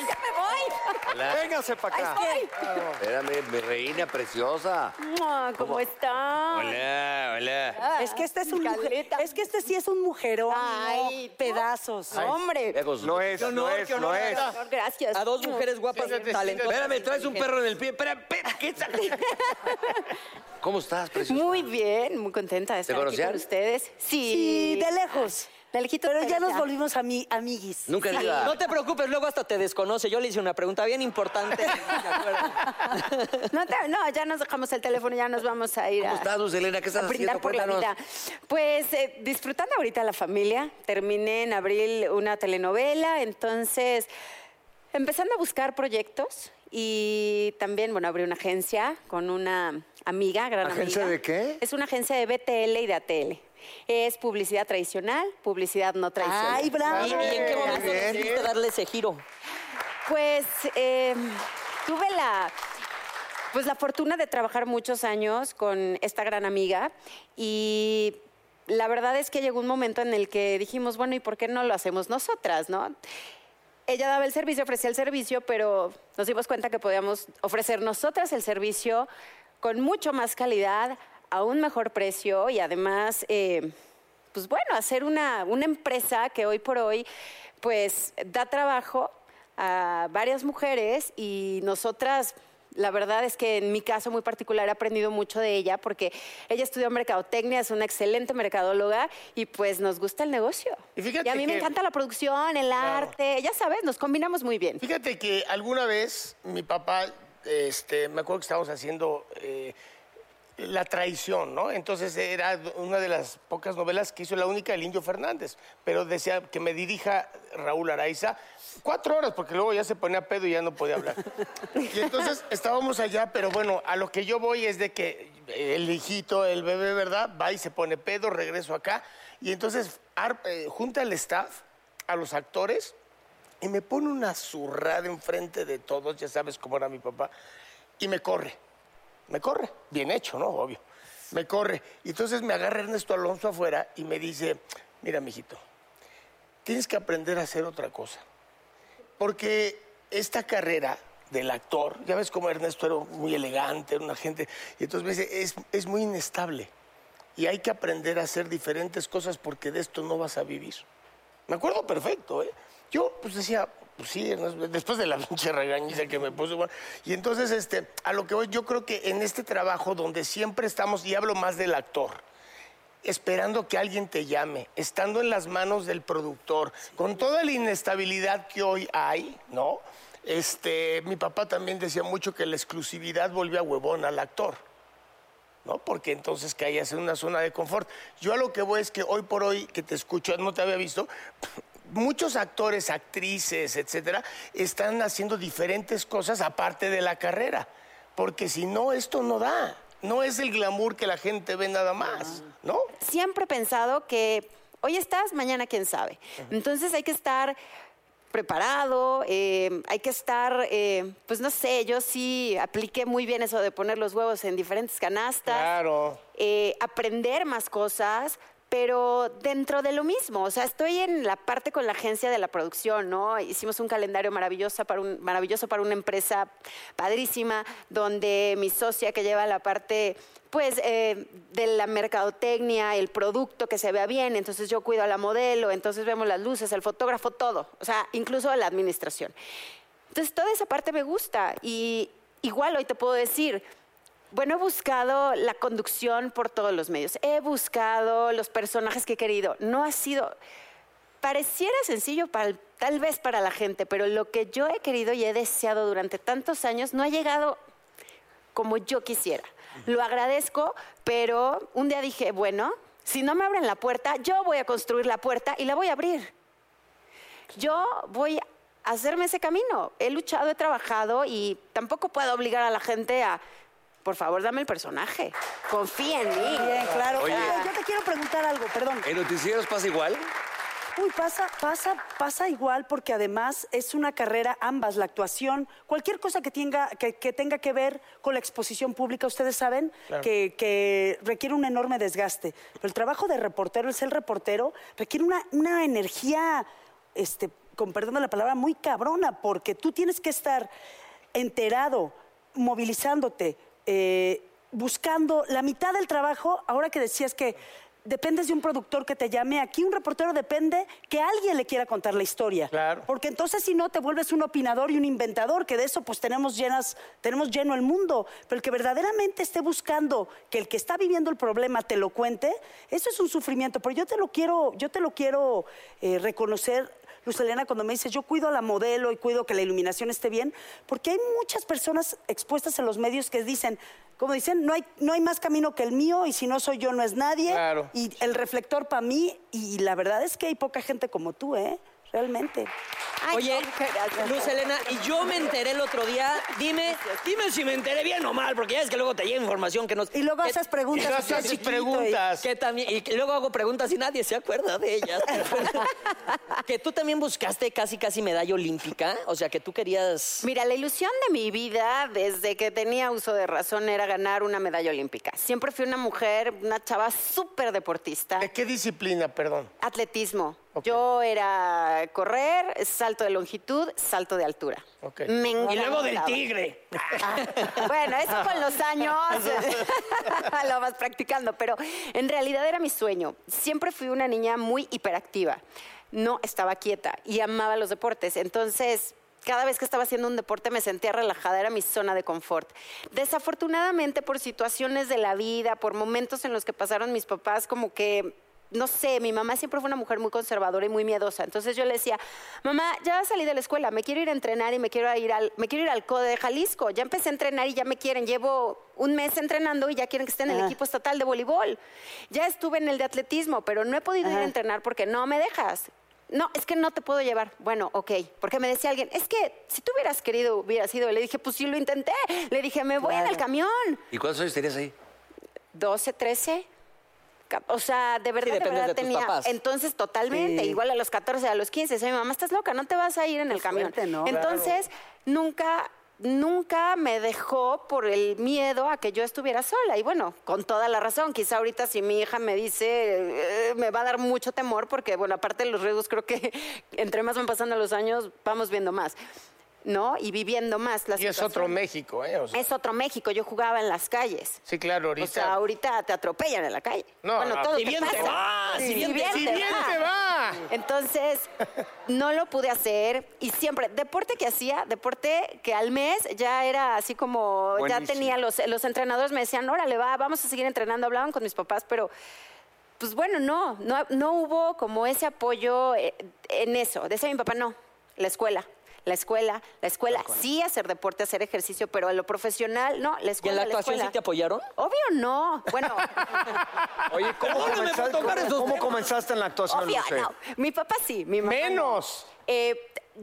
Luz. ¡Ya me voy! Hola. Véngase para acá. Ay, Espérame, mi reina preciosa. mua, ¿Cómo está? Hola, hola. Es que este es un mujer, es que este sí es un mujerón, Ay, no pedazos. Hombre. Lo es, honor, lo es, honor. es. Gracias. A dos mujeres guapas, Siéntate, talentosas. Espérame, traes un perro en el pie. Espera, ¿qué está? ¿Cómo estás, preciosa? Muy bien, muy contenta de estar aquí con ustedes. Sí. Sí, de lejos. De lejito, Pero ya nos volvimos ami amiguis. Nunca Sí. diga. No te preocupes, luego hasta te desconoce. Yo le hice una pregunta bien importante. *laughs* me acuerdo. *laughs* No, te- no, ya nos dejamos el teléfono, ya nos vamos a ir ¿Cómo a, estás, Elena? ¿Qué estás a haciendo? por la vida. Pues eh, disfrutando ahorita la familia. Terminé en abril una telenovela, entonces empezando a buscar proyectos y también, bueno, abrí una agencia con una amiga, gran ¿Agencia amiga. de qué? Es una agencia de BTL y de ATL. Es publicidad tradicional, publicidad no tradicional. Ay, bravo. ¿Y, y en qué momento decidiste darle ese giro? Pues eh, tuve la, pues la fortuna de trabajar muchos años con esta gran amiga y la verdad es que llegó un momento en el que dijimos, bueno, ¿y por qué no lo hacemos nosotras, no? Ella daba el servicio, ofrecía el servicio, pero nos dimos cuenta que podíamos ofrecer nosotras el servicio con mucho más calidad, a un mejor precio y además, eh, pues bueno, hacer una, una empresa que hoy por hoy, pues da trabajo a varias mujeres y nosotras... La verdad es que en mi caso muy particular he aprendido mucho de ella porque ella estudió mercadotecnia, es una excelente mercadóloga y pues nos gusta el negocio. Y a mí me encanta la producción, el arte, ya sabes, nos combinamos muy bien. Fíjate que alguna vez mi papá, este, me acuerdo que estábamos haciendo eh, La traición, ¿no? Entonces era una de las pocas novelas que hizo la única el Indio Fernández, pero decía que me dirija Raúl Araiza cuatro horas, porque luego ya se ponía pedo y ya no podía hablar. Y entonces *laughs* estábamos allá, pero bueno, a lo que yo voy es de que el hijito, el bebé, ¿verdad? Va y se pone pedo, regreso acá, y entonces eh, junta el staff, a los actores, y me pone una zurrada enfrente de todos, ya sabes cómo era mi papá, y me corre. Me corre. Bien hecho, ¿no? Obvio. Me corre. Y entonces me agarra Ernesto Alonso afuera y me dice, mira, mijito, tienes que aprender a hacer otra cosa. Porque esta carrera del actor, ya ves cómo Ernesto era muy elegante, era una gente, y entonces me dice, es, es muy inestable. Y hay que aprender a hacer diferentes cosas porque de esto no vas a vivir. Me acuerdo perfecto, ¿eh? Yo pues decía, pues sí, después de la *laughs* pinche regañiza que me puso. y entonces, este, a lo que voy, yo creo que en este trabajo donde siempre estamos, y hablo más del actor, esperando que alguien te llame, estando en las manos del productor, con toda la inestabilidad que hoy hay, ¿no? Este, mi papá también decía mucho que la exclusividad volvió a huevón al actor. ¿no? Porque entonces caías en una zona de confort. Yo a lo que voy es que hoy por hoy, que te escucho, no te había visto, muchos actores, actrices, etcétera, están haciendo diferentes cosas aparte de la carrera. Porque si no, esto no da. No es el glamour que la gente ve nada más, ¿no? Siempre he pensado que hoy estás, mañana quién sabe. Entonces hay que estar preparado, eh, hay que estar, eh, pues no sé, yo sí apliqué muy bien eso de poner los huevos en diferentes canastas. Claro. eh, aprender más cosas, pero dentro de lo mismo. O sea, estoy en la parte con la agencia de la producción, ¿no? Hicimos un calendario maravilloso para, una empresa padrísima, donde mi socia que lleva la parte, pues, eh, de la mercadotecnia, el producto que se vea bien, entonces yo cuido a la modelo, entonces vemos las luces, el fotógrafo, todo. O sea, incluso la administración. Entonces, toda esa parte me gusta y igual hoy te puedo decir, bueno, he buscado la conducción por todos los medios. He buscado los personajes que he querido. No ha sido. Pareciera sencillo tal vez para la gente, pero lo que yo he querido y he deseado durante tantos años no ha llegado como yo quisiera. Lo agradezco, pero un día dije, bueno, si no me abren la puerta, yo voy a construir la puerta y la voy a abrir. Yo voy a hacerme ese camino. He luchado, he trabajado y tampoco puedo obligar a la gente a, por favor, dame el personaje. Confía en mí. Bien, claro. Oye. Oye, yo te quiero preguntar algo, perdón. ¿En noticieros pasa igual? Uy, pasa, pasa, pasa igual porque además es una carrera ambas, la actuación, cualquier cosa que tenga que, que tenga que ver con la exposición pública, ustedes saben que, que requiere un enorme desgaste. Pero el trabajo de reportero, el ser reportero, requiere una, una energía este, con perdón de la palabra, muy cabrona, porque tú tienes que estar enterado, movilizándote, eh, buscando la mitad del trabajo, ahora que decías que dependes de un productor que te llame, aquí un reportero depende que alguien le quiera contar la historia. Claro. Porque entonces si no te vuelves un opinador y un inventador, que de eso pues tenemos llenas, tenemos lleno el mundo. Pero el que verdaderamente esté buscando que el que está viviendo el problema te lo cuente, eso es un sufrimiento. Pero yo te lo quiero, yo te lo quiero eh, reconocer. Luz Elena, cuando me dices, yo cuido a la modelo y cuido que la iluminación esté bien, porque hay muchas personas expuestas en los medios que dicen, como dicen, no hay, no hay más camino que el mío y si no soy yo no es nadie. Claro. Y el reflector para mí, y la verdad es que hay poca gente como tú, ¿eh? Realmente. Ay, Oye, no. Luz Elena, y yo me enteré el otro día, dime, dime si me enteré bien o mal, porque ya es que luego te llega información que nos... Y luego haces preguntas. Y luego haces chiquito y- preguntas. Que también, y que luego hago preguntas y nadie se acuerda de ellas. *laughs* que tú también buscaste casi, casi medalla olímpica. O sea, que tú querías. Mira, la ilusión de mi vida desde que tenía uso de razón era ganar una medalla olímpica. Siempre fui una mujer, una chava súper deportista. ¿De qué disciplina, perdón? Atletismo. Yo era correr, salto de longitud, salto de altura. Ok. Me Y luego del tigre. Bueno, eso con los años *laughs* *laughs* lo vas practicando, pero en realidad era mi sueño. Siempre fui una niña muy hiperactiva. No estaba quieta y amaba los deportes. Entonces, cada vez que estaba haciendo un deporte me sentía relajada, era mi zona de confort. Desafortunadamente, por situaciones de la vida, por momentos en los que pasaron mis papás, como que no sé, mi mamá siempre fue una mujer muy conservadora y muy miedosa. Entonces yo le decía, mamá, ya salí de la escuela, me quiero ir a entrenar y me quiero ir al, me quiero ir al CODE de Jalisco. Ya empecé a entrenar y ya me quieren. Llevo un mes entrenando y ya quieren que esté en el Ajá. equipo estatal de voleibol. Ya estuve en el de atletismo, pero no he podido ir a entrenar porque no me dejas. No, es que no te puedo llevar. Bueno, ok. Porque me decía alguien, es que si tú hubieras querido, hubieras ido. Le dije, pues sí lo intenté. Le dije, me voy en el camión. ¿Y cuántos años tenías ahí? 12, 13. O sea, de verdad, de verdad de tenía. papás. Entonces, totalmente. Sí. Igual a los 14, a los 15. Decía, mi mamá, estás loca, no te vas a ir en el camión. suerte, ¿no? Entonces, nunca, nunca me dejó por el miedo a que yo estuviera sola. Y bueno, con toda la razón. Quizá ahorita si mi hija me dice, eh, me va a dar mucho temor porque, bueno, aparte de los riesgos, creo que *laughs* entre más van pasando los años, vamos viendo más. ¿No? Y viviendo más la Y es otro. México, ¿eh? O sea, Es otro México. Yo jugaba en las calles. sí, claro, ahorita. O sea, ahorita te atropellan en la calle. No, bueno, no, todo si te bien te pasa. va, si bien te- ¡Si bien te va! Entonces, no lo pude hacer y siempre, deporte que hacía, deporte que al mes ya era así como, ya tenía los, los entrenadores me decían, órale, va, vamos a seguir entrenando, hablaban con mis papás, pero pues bueno, no, no, no hubo como ese apoyo eh, en eso. Decía mi papá, no, la escuela. La escuela, la escuela, sí hacer deporte, hacer ejercicio, pero a lo profesional, no, la ¿Y escuela. en la la actuación escuela. sí te apoyaron? Obvio no. Bueno, *laughs* Oye, ¿cómo, comenzaste, cómo- comenzaste en la actuación, obvio no. Mi papá sí, mi mamá no. Eh,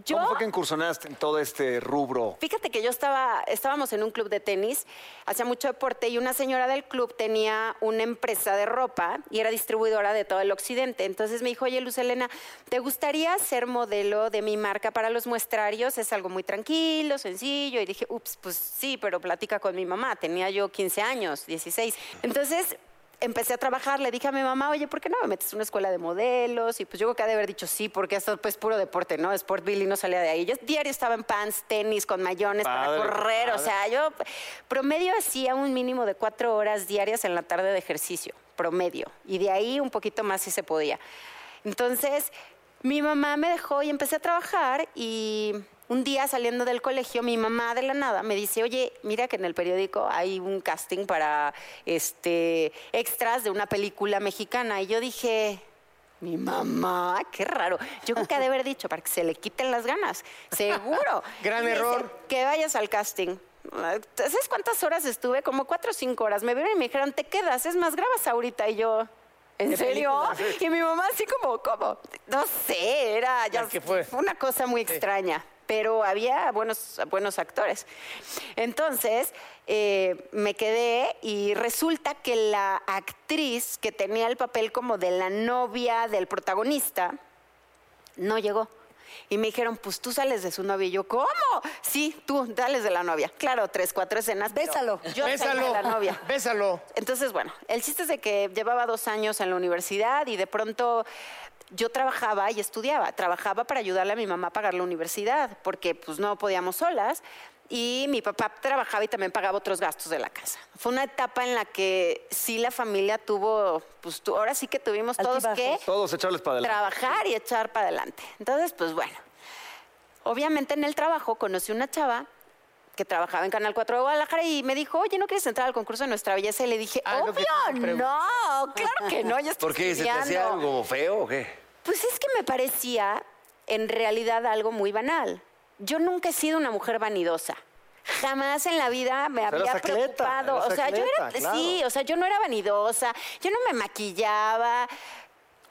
yo, ¿Cómo fue que incursionaste en todo este rubro? Fíjate que yo estaba, estábamos en un club de tenis, hacía mucho deporte y una señora del club tenía una empresa de ropa y era distribuidora de todo el occidente. Entonces me dijo, oye Luz Elena, ¿te gustaría ser modelo de mi marca para los muestrarios? Es algo muy tranquilo, sencillo. Y dije, ups, pues sí, pero platica con mi mamá. Tenía yo 15 años, 16. Entonces empecé a trabajar, le dije a mi mamá, oye, ¿por qué no me metes en una escuela de modelos? Y pues yo creo que ha de haber dicho sí, porque esto pues puro deporte, ¿no? Sport Billy no salía de ahí. Yo diario estaba en pants, tenis, con mayones Padre, para correr. O sea, yo promedio hacía un mínimo de cuatro horas diarias en la tarde de ejercicio, promedio. Y de ahí un poquito más si se podía. Entonces, mi mamá me dejó y empecé a trabajar y un día saliendo del colegio, mi mamá de la nada me dice, oye, mira que en el periódico hay un casting para este, extras de una película mexicana. Y yo dije, mi mamá, qué raro. Yo creo que ha de haber dicho para que se le quiten las ganas. Seguro. *laughs* Gran Y me dice, error. que vayas al casting. ¿Sabes cuántas horas estuve? Como cuatro o cinco horas. Me vieron y me dijeron, te quedas, es más, grabas ahorita. Y yo, ¿en serio? Y mi mamá así como, ¿cómo? No sé, era ya, que fue. una cosa muy extraña. Pero había buenos, buenos actores. Entonces, eh, me quedé y resulta que la actriz que tenía el papel como de la novia del protagonista no llegó. Y me dijeron, pues tú sales de su novia. Y yo, ¿cómo? Sí, tú, dales de la novia. Claro, tres, cuatro escenas. Bésalo. Yo Bésalo. de la novia. *laughs* Bésalo. Entonces, bueno, el chiste es de que llevaba dos años en la universidad y de pronto yo trabajaba y estudiaba. Trabajaba para ayudarle a mi mamá a pagar la universidad, porque pues no podíamos solas. Y mi papá trabajaba y también pagaba otros gastos de la casa. Fue una etapa en la que sí la familia tuvo, pues tu- ahora sí que tuvimos todos que Todos echarles para adelante. trabajar y echar para adelante. Entonces, pues bueno, obviamente en el trabajo conocí una chava que trabajaba en Canal 4 de Guadalajara y me dijo, oye, ¿no quieres entrar al concurso de Nuestra Belleza? Y le dije, Ah, obvio, no, claro que no, ya estoy ¿Por qué? ¿Se te hacía estudiando". algo como feo o qué? Pues es que me parecía en realidad algo muy banal. Yo nunca he sido una mujer vanidosa. Jamás en la vida me había atleta, preocupado. O sea, yo era, claro. sí, o sea, yo no era vanidosa, yo no me maquillaba.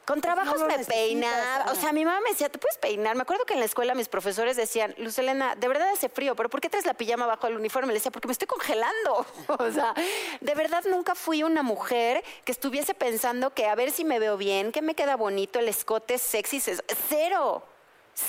Con trabajos lo me necesitas, peinaba. O sea, mi mamá me decía, ¿te puedes peinar? Me acuerdo que en la escuela mis profesores decían, Luz Elena, de verdad hace frío, pero ¿por qué traes la pijama bajo el uniforme? Le decía, porque me estoy congelando. *laughs* O sea, de verdad nunca fui una mujer que estuviese pensando que a ver si me veo bien, que me queda bonito, el escote sexy. se- Cero.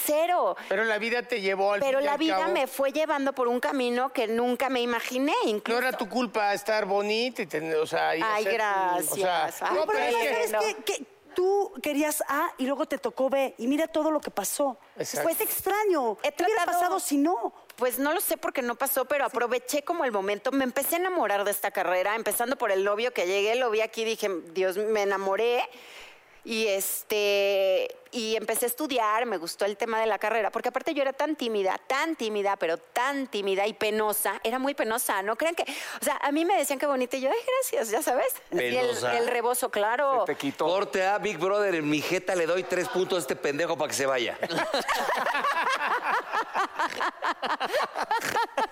Cero. Pero la vida te llevó al Pero fin y la al vida cabo. me fue llevando por un camino que nunca me imaginé. No Incluso. era tu culpa estar bonita y tener, o sea, y Ay, hacer tu- gracias. o sea, Ay, no, Pero pero es que- ¿sabes no. qué? Que tú querías A y luego te tocó B. Y mira todo lo que pasó. Exacto. Pues extraño. ¿Qué hubiera tratado- pasado si no? Pues no lo sé porque no pasó, pero aproveché como el momento. Me empecé a enamorar de esta carrera, empezando por el novio que llegué, lo vi aquí, dije, Dios, me enamoré. Y este y empecé a estudiar, me gustó el tema de la carrera, porque aparte yo era tan tímida, tan tímida, pero tan tímida y penosa, era muy penosa, no crean que, o sea, a mí me decían que bonita y yo, ay, gracias, ya sabes. Y el, Penosa. el rebozo, claro. Te quitó. Corte a Big Brother, en mi jeta le doy tres puntos a este pendejo para que se vaya.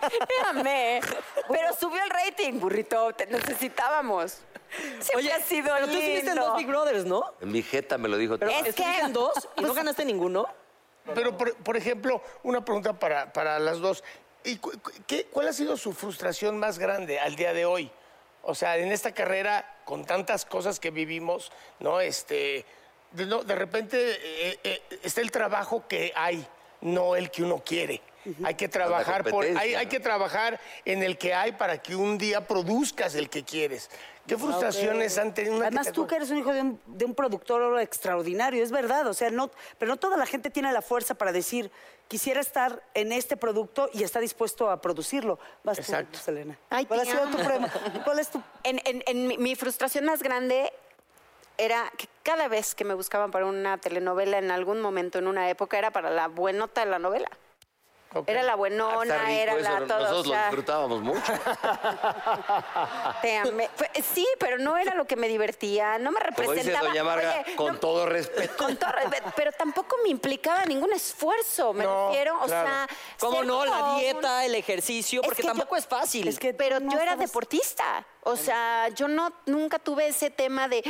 Espérame. Pero subió el rating, burrito, te necesitábamos. Siempre ha sido pero tú estuviste en lindo. dos Big Brothers, ¿no? En mi jeta me lo dijo. Pero Es que- en y no ganaste ninguno. Pero, por, ejemplo, una pregunta para, para las dos. ¿Y qué, ¿Cuál ha sido su frustración más grande al día de hoy? O sea, en esta carrera, con tantas cosas que vivimos, ¿no? Este, de, repente eh, eh, está el trabajo que hay, no el que uno quiere. Hay que trabajar por, hay, que trabajar en el que hay para que un día produzcas el que quieres. ¿Qué frustraciones han tenido? Una Además, te tú que eres un hijo de un, de un productor extraordinario, es verdad. O sea, no, pero no toda la gente tiene la fuerza para decir, quisiera estar en este producto y está dispuesto a producirlo. Vas tú, Exacto. Selena. Ay, ¿Cuál ha sido tu problema? ¿Cuál es tu En, en- en mi, mi frustración más grande era que cada vez que me buscaban para una telenovela en algún momento, en una época, era para la buenota de la novela. Era la Ah, buenona, rico era eso, la todo. Nosotros o sea, lo disfrutábamos mucho. *laughs* te amé. Fue- sí, pero no era lo que me divertía, no me Como dice representaba. Doña Marga, Oye, con no- todo respeto. con todo respeto, pero tampoco me implicaba ningún esfuerzo, me No, refiero, o claro. sea, ¿Cómo no? La un- dieta, el ejercicio, Es porque yo- tampoco es fácil. Es que pero no yo era deportista, o sea, yo no nunca tuve ese tema de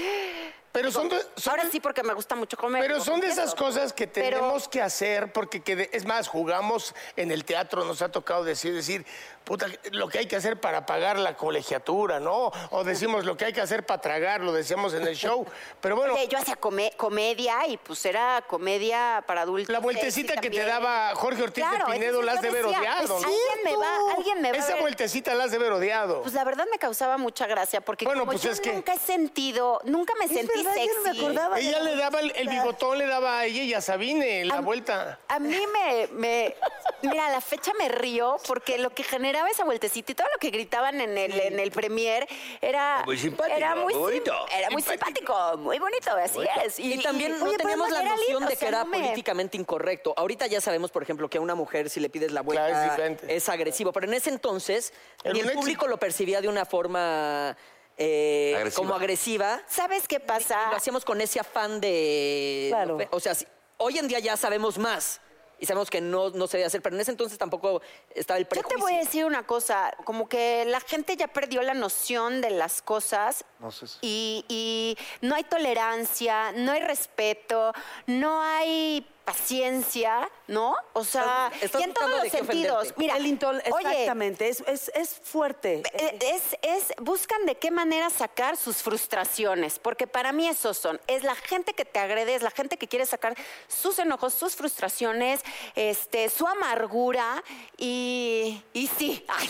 Pero son, de- son ahora de- sí porque me gusta mucho comer. Pero son de esas cosas que Pero- tenemos que hacer porque, que de- es más, jugamos en el teatro, nos ha tocado decir, decir, puta, lo que hay que hacer para pagar la colegiatura, ¿no? O decimos lo que hay que hacer para tragar, lo decíamos en el show. Pero bueno, Oye, yo hacía come- comedia y pues era comedia para adultos. la vueltecita que te daba Jorge Ortiz Claro, de Pinedo la has de ver decía, odiado, ¿no? Alguien me va, alguien me va a Esa ver. vueltecita la has de ver odiado. Pues la verdad me causaba mucha gracia porque Bueno, como pues yo es que- nunca he sentido, nunca me Es sentí verdad, yo sexy. no me acordaba de Ella la le daba el, bigotón, le daba a ella y a Sabine la vuelta. A mí me, me- Mira, a la fecha me río porque lo que esa vueltecita y todo lo que gritaban en el, en el premier era... Muy simpático, Era muy, muy sim- bonito. Era muy simpático, muy bonito, así es. Y, también no oye, pero teníamos la noción lindo, de o que sea, era no me- políticamente incorrecto. Ahorita ya sabemos, por ejemplo, que a una mujer si le pides la vuelta Claro, es agresivo, pero en ese entonces Era ni el público lo percibía de una forma eh, Agresiva. como agresiva. ¿Sabes qué Y pasa? lo hacíamos con ese afán de... Claro. O sea, si- hoy en día ya sabemos más y sabemos que no, no se debe hacer, pero en ese entonces tampoco estaba el Yo prejuicio. te voy a decir una cosa, como que la gente ya perdió la noción de las cosas No sé si- y, y no hay tolerancia, no hay respeto, no hay paciencia, ¿no? O sea, Estás- estás y en todos los sentidos. Mira, el oye, exactamente, es, es, es fuerte. eh, es, es, buscan de qué manera sacar sus frustraciones, porque para mí esos son, es la gente que te agrede, es la gente que quiere sacar sus enojos, sus frustraciones, este, su amargura y, y sí, *laughs* ay,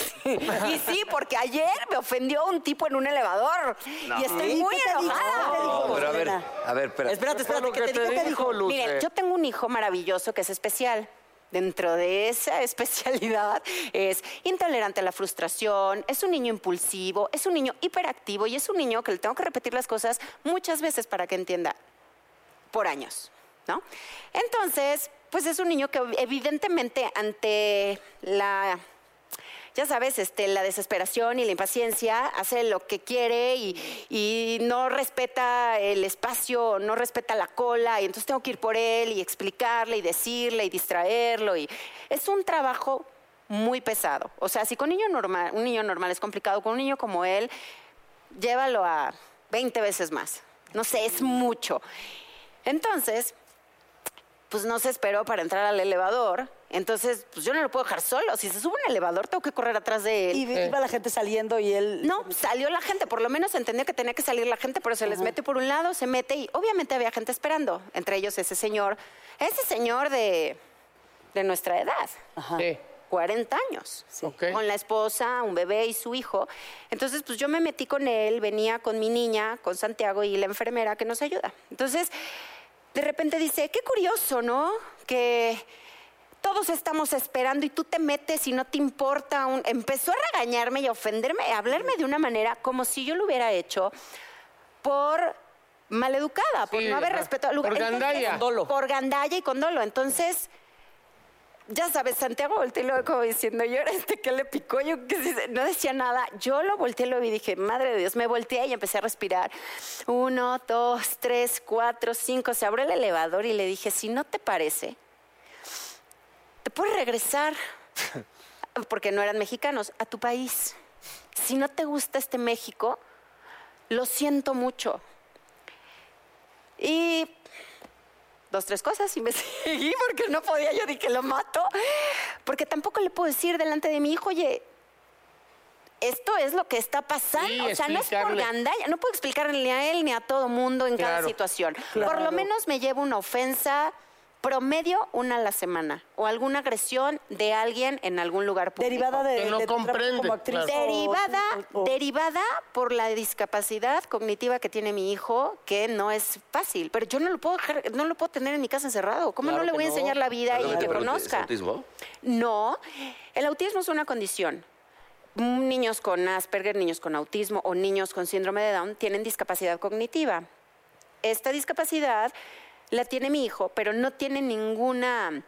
y sí, porque ayer me ofendió un tipo en un elevador y estoy ¿Y muy enojada. ¿Qué te dijo, No, pero a ver, a ver, espera. Espérate, espérate, lo ¿qué que te, te dijo? Luce. Miren, yo tengo un hijo maravilloso que es especial. Dentro de esa *laughs* especialidad es intolerante a la frustración, es un niño impulsivo, es un niño hiperactivo y es un niño que le tengo que repetir las cosas muchas veces para que entienda por años, ¿no? Entonces, pues es un niño que evidentemente ante la ya sabes, este, la desesperación y la impaciencia, hace lo que quiere y, no respeta el espacio, no respeta la cola, y entonces tengo que ir por él y explicarle y decirle y distraerlo. Y es un trabajo muy pesado. O sea, si con niño normal, un niño normal es complicado, con un niño como él, llévalo a 20 veces más. No sé, es mucho. Entonces, pues no se esperó para entrar al elevador. Entonces, pues yo no lo puedo dejar solo. Si se sube un elevador, tengo que correr atrás de él. Y iba la gente saliendo y él... No, salió la gente, por lo menos entendió que tenía que salir la gente, pero se les mete por un lado, se mete y obviamente había gente esperando, entre ellos ese señor, ese señor de, de nuestra edad. Sí. 40 años, Ok. con la esposa, un bebé y su hijo. Entonces, pues yo me metí con él, venía con mi niña, con Santiago y la enfermera que nos ayuda. Entonces, de repente dice, qué curioso, ¿no? Que todos estamos esperando y tú te metes y no te importa. un-". Empezó a regañarme y a ofenderme, a hablarme de una manera como si yo lo hubiera hecho por maleducada, por no haber respetado el lugar. Por Entonces, gandalla. con dolo. Por gandalla y con dolo. Entonces, ya sabes, Santiago volteé ve como diciendo, yo era este que le picó, yo que no decía nada. Yo lo volteé y lo vi y dije, madre de Dios, me volteé y empecé a respirar. Uno, dos, tres, cuatro, cinco. Se abrió el elevador y le dije, si no te parece, te puedes regresar, *laughs* porque no eran mexicanos, a tu país. Si no te gusta este México, lo siento mucho. Y dos, tres cosas y me *laughs* seguí porque no podía. Yo dije, lo mato. Porque tampoco le puedo decir delante de mi hijo, oye, esto es lo que está pasando. Sí, o sea, no es por gandalla. No puedo explicarle ni a él ni a todo mundo en cada Claro, situación. Por lo menos me llevo una ofensa promedio una a la semana o alguna agresión de alguien en algún lugar público. Derivada de, Que no de comprende, como actriz. claro. o- Derivada, o- derivada por la discapacidad cognitiva que tiene mi hijo, que no es fácil. Pero yo no lo puedo dejar- no lo puedo tener en mi casa encerrado. ¿Cómo Claro no le voy a no. enseñar la vida y que pero ¿es conozca? autismo? No, el autismo es una condición. Niños con Asperger, niños con autismo o niños con síndrome de Down tienen discapacidad cognitiva. Esta discapacidad la tiene mi hijo, pero no tiene ninguna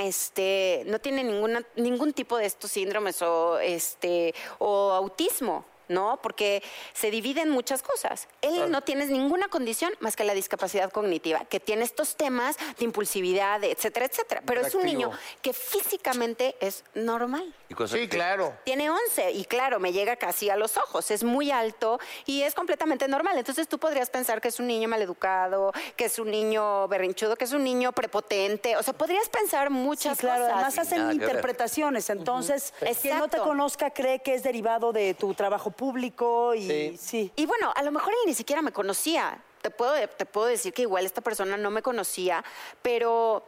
este, no tiene ninguna, ningún tipo de estos síndromes o, este, o autismo, ¿no? Porque se divide en muchas cosas. Él no tiene ninguna condición más que la discapacidad cognitiva, que tiene estos temas de impulsividad, etcétera, etcétera. Pero es un niño que físicamente es normal. Y Sí, que- claro. Tiene 11 y claro, me llega casi a los ojos, es muy alto y es completamente normal. Entonces tú podrías pensar que es un niño maleducado, que es un niño berrinchudo, que es un niño prepotente. O sea, podrías pensar Sí, muchas claro, cosas. además hacen interpretaciones, entonces quien no te conozca cree que es derivado de tu trabajo público y sí. Y bueno, a lo mejor él ni siquiera me conocía. Te puedo, te puedo decir que igual esta persona no me conocía, pero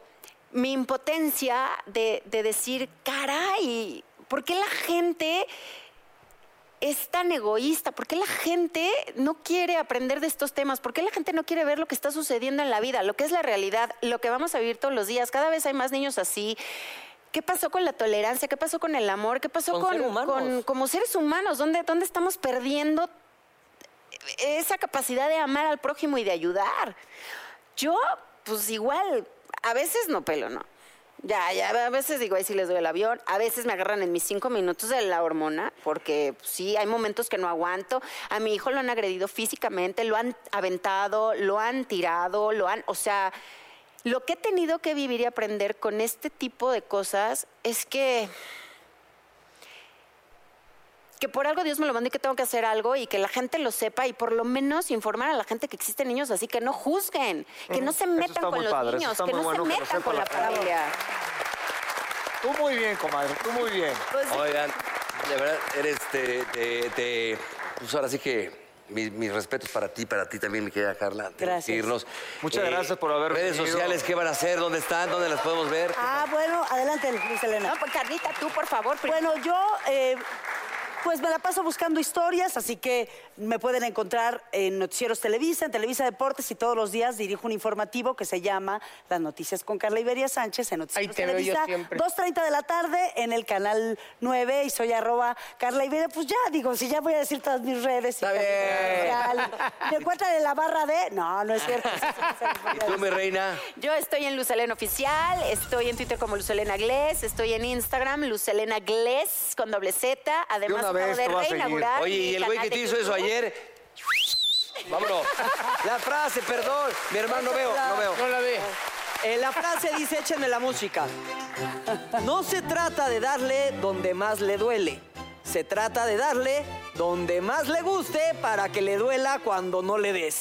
mi impotencia de, de decir, caray, ¿por qué la gente es tan egoísta? ¿Por qué la gente no quiere aprender de estos temas? ¿Por qué la gente no quiere ver lo que está sucediendo en la vida, lo que es la realidad, lo que vamos a vivir todos los días? Cada vez hay más niños así. ¿Qué pasó con la tolerancia? ¿Qué pasó con el amor? ¿Qué pasó Con con, con- como seres humanos? ¿Dónde, ¿Dónde estamos perdiendo esa capacidad de amar al prójimo y de ayudar? Yo, pues igual, a veces no pelo, ¿no? Ya, ya, a veces digo, ahí sí les doy el avión. A veces me agarran en mis cinco minutos de la hormona, porque pues, sí, hay momentos que no aguanto. A mi hijo lo han agredido físicamente, lo han aventado, lo han tirado, lo han. O sea, lo que he tenido que vivir y aprender con este tipo de cosas es que. que por algo Dios me lo mandó y que tengo que hacer algo y que la gente lo sepa y por lo menos informar a la gente que existen niños así que no juzguen, que no se metan con los padre, niños, que no bueno se que metan con la familia. Tú muy bien, comadre, tú muy bien. Oigan, de verdad, eres de, de, de- Pues ahora sí que mi- mis respetos para ti, para ti también, mi querida Carla. Gracias. irnos. Muchas gracias por haber Redes venido. sociales, ¿qué van a hacer? ¿Dónde están? ¿Dónde las podemos ver? Ah, bueno, adelante, Luis Elena. No, pues Carlita, tú por favor. Bueno, yo eh, pues me la paso buscando historias, así que me pueden encontrar en Noticieros Televisa, en Televisa Deportes y todos los días dirijo un informativo que se llama Las Noticias con Carla Iberia Sánchez en Noticieros Ahí te Televisa, siempre. 2.30 de la tarde en el canal 9 y soy arroba Carla Iberia. Pues ya, digo, si ya voy a decir todas mis redes. y Está bien. Me encuentran en la barra de... No, no es cierto. ¿Y tú, mi reina? Yo estoy en Lucelena Oficial, estoy en Twitter como Lucelena Glés, estoy en Instagram Lucelena Glés con doble Z. Además, vez voy a seguir. Oye, ¿y el güey que te hizo eso ayer? Vámonos. La frase, perdón. Mi hermano, no veo, no veo. No la ve. Eh, la frase dice, échenme la música. No se trata de darle donde más le duele. Se trata de darle donde más le guste para que le duela cuando no le des.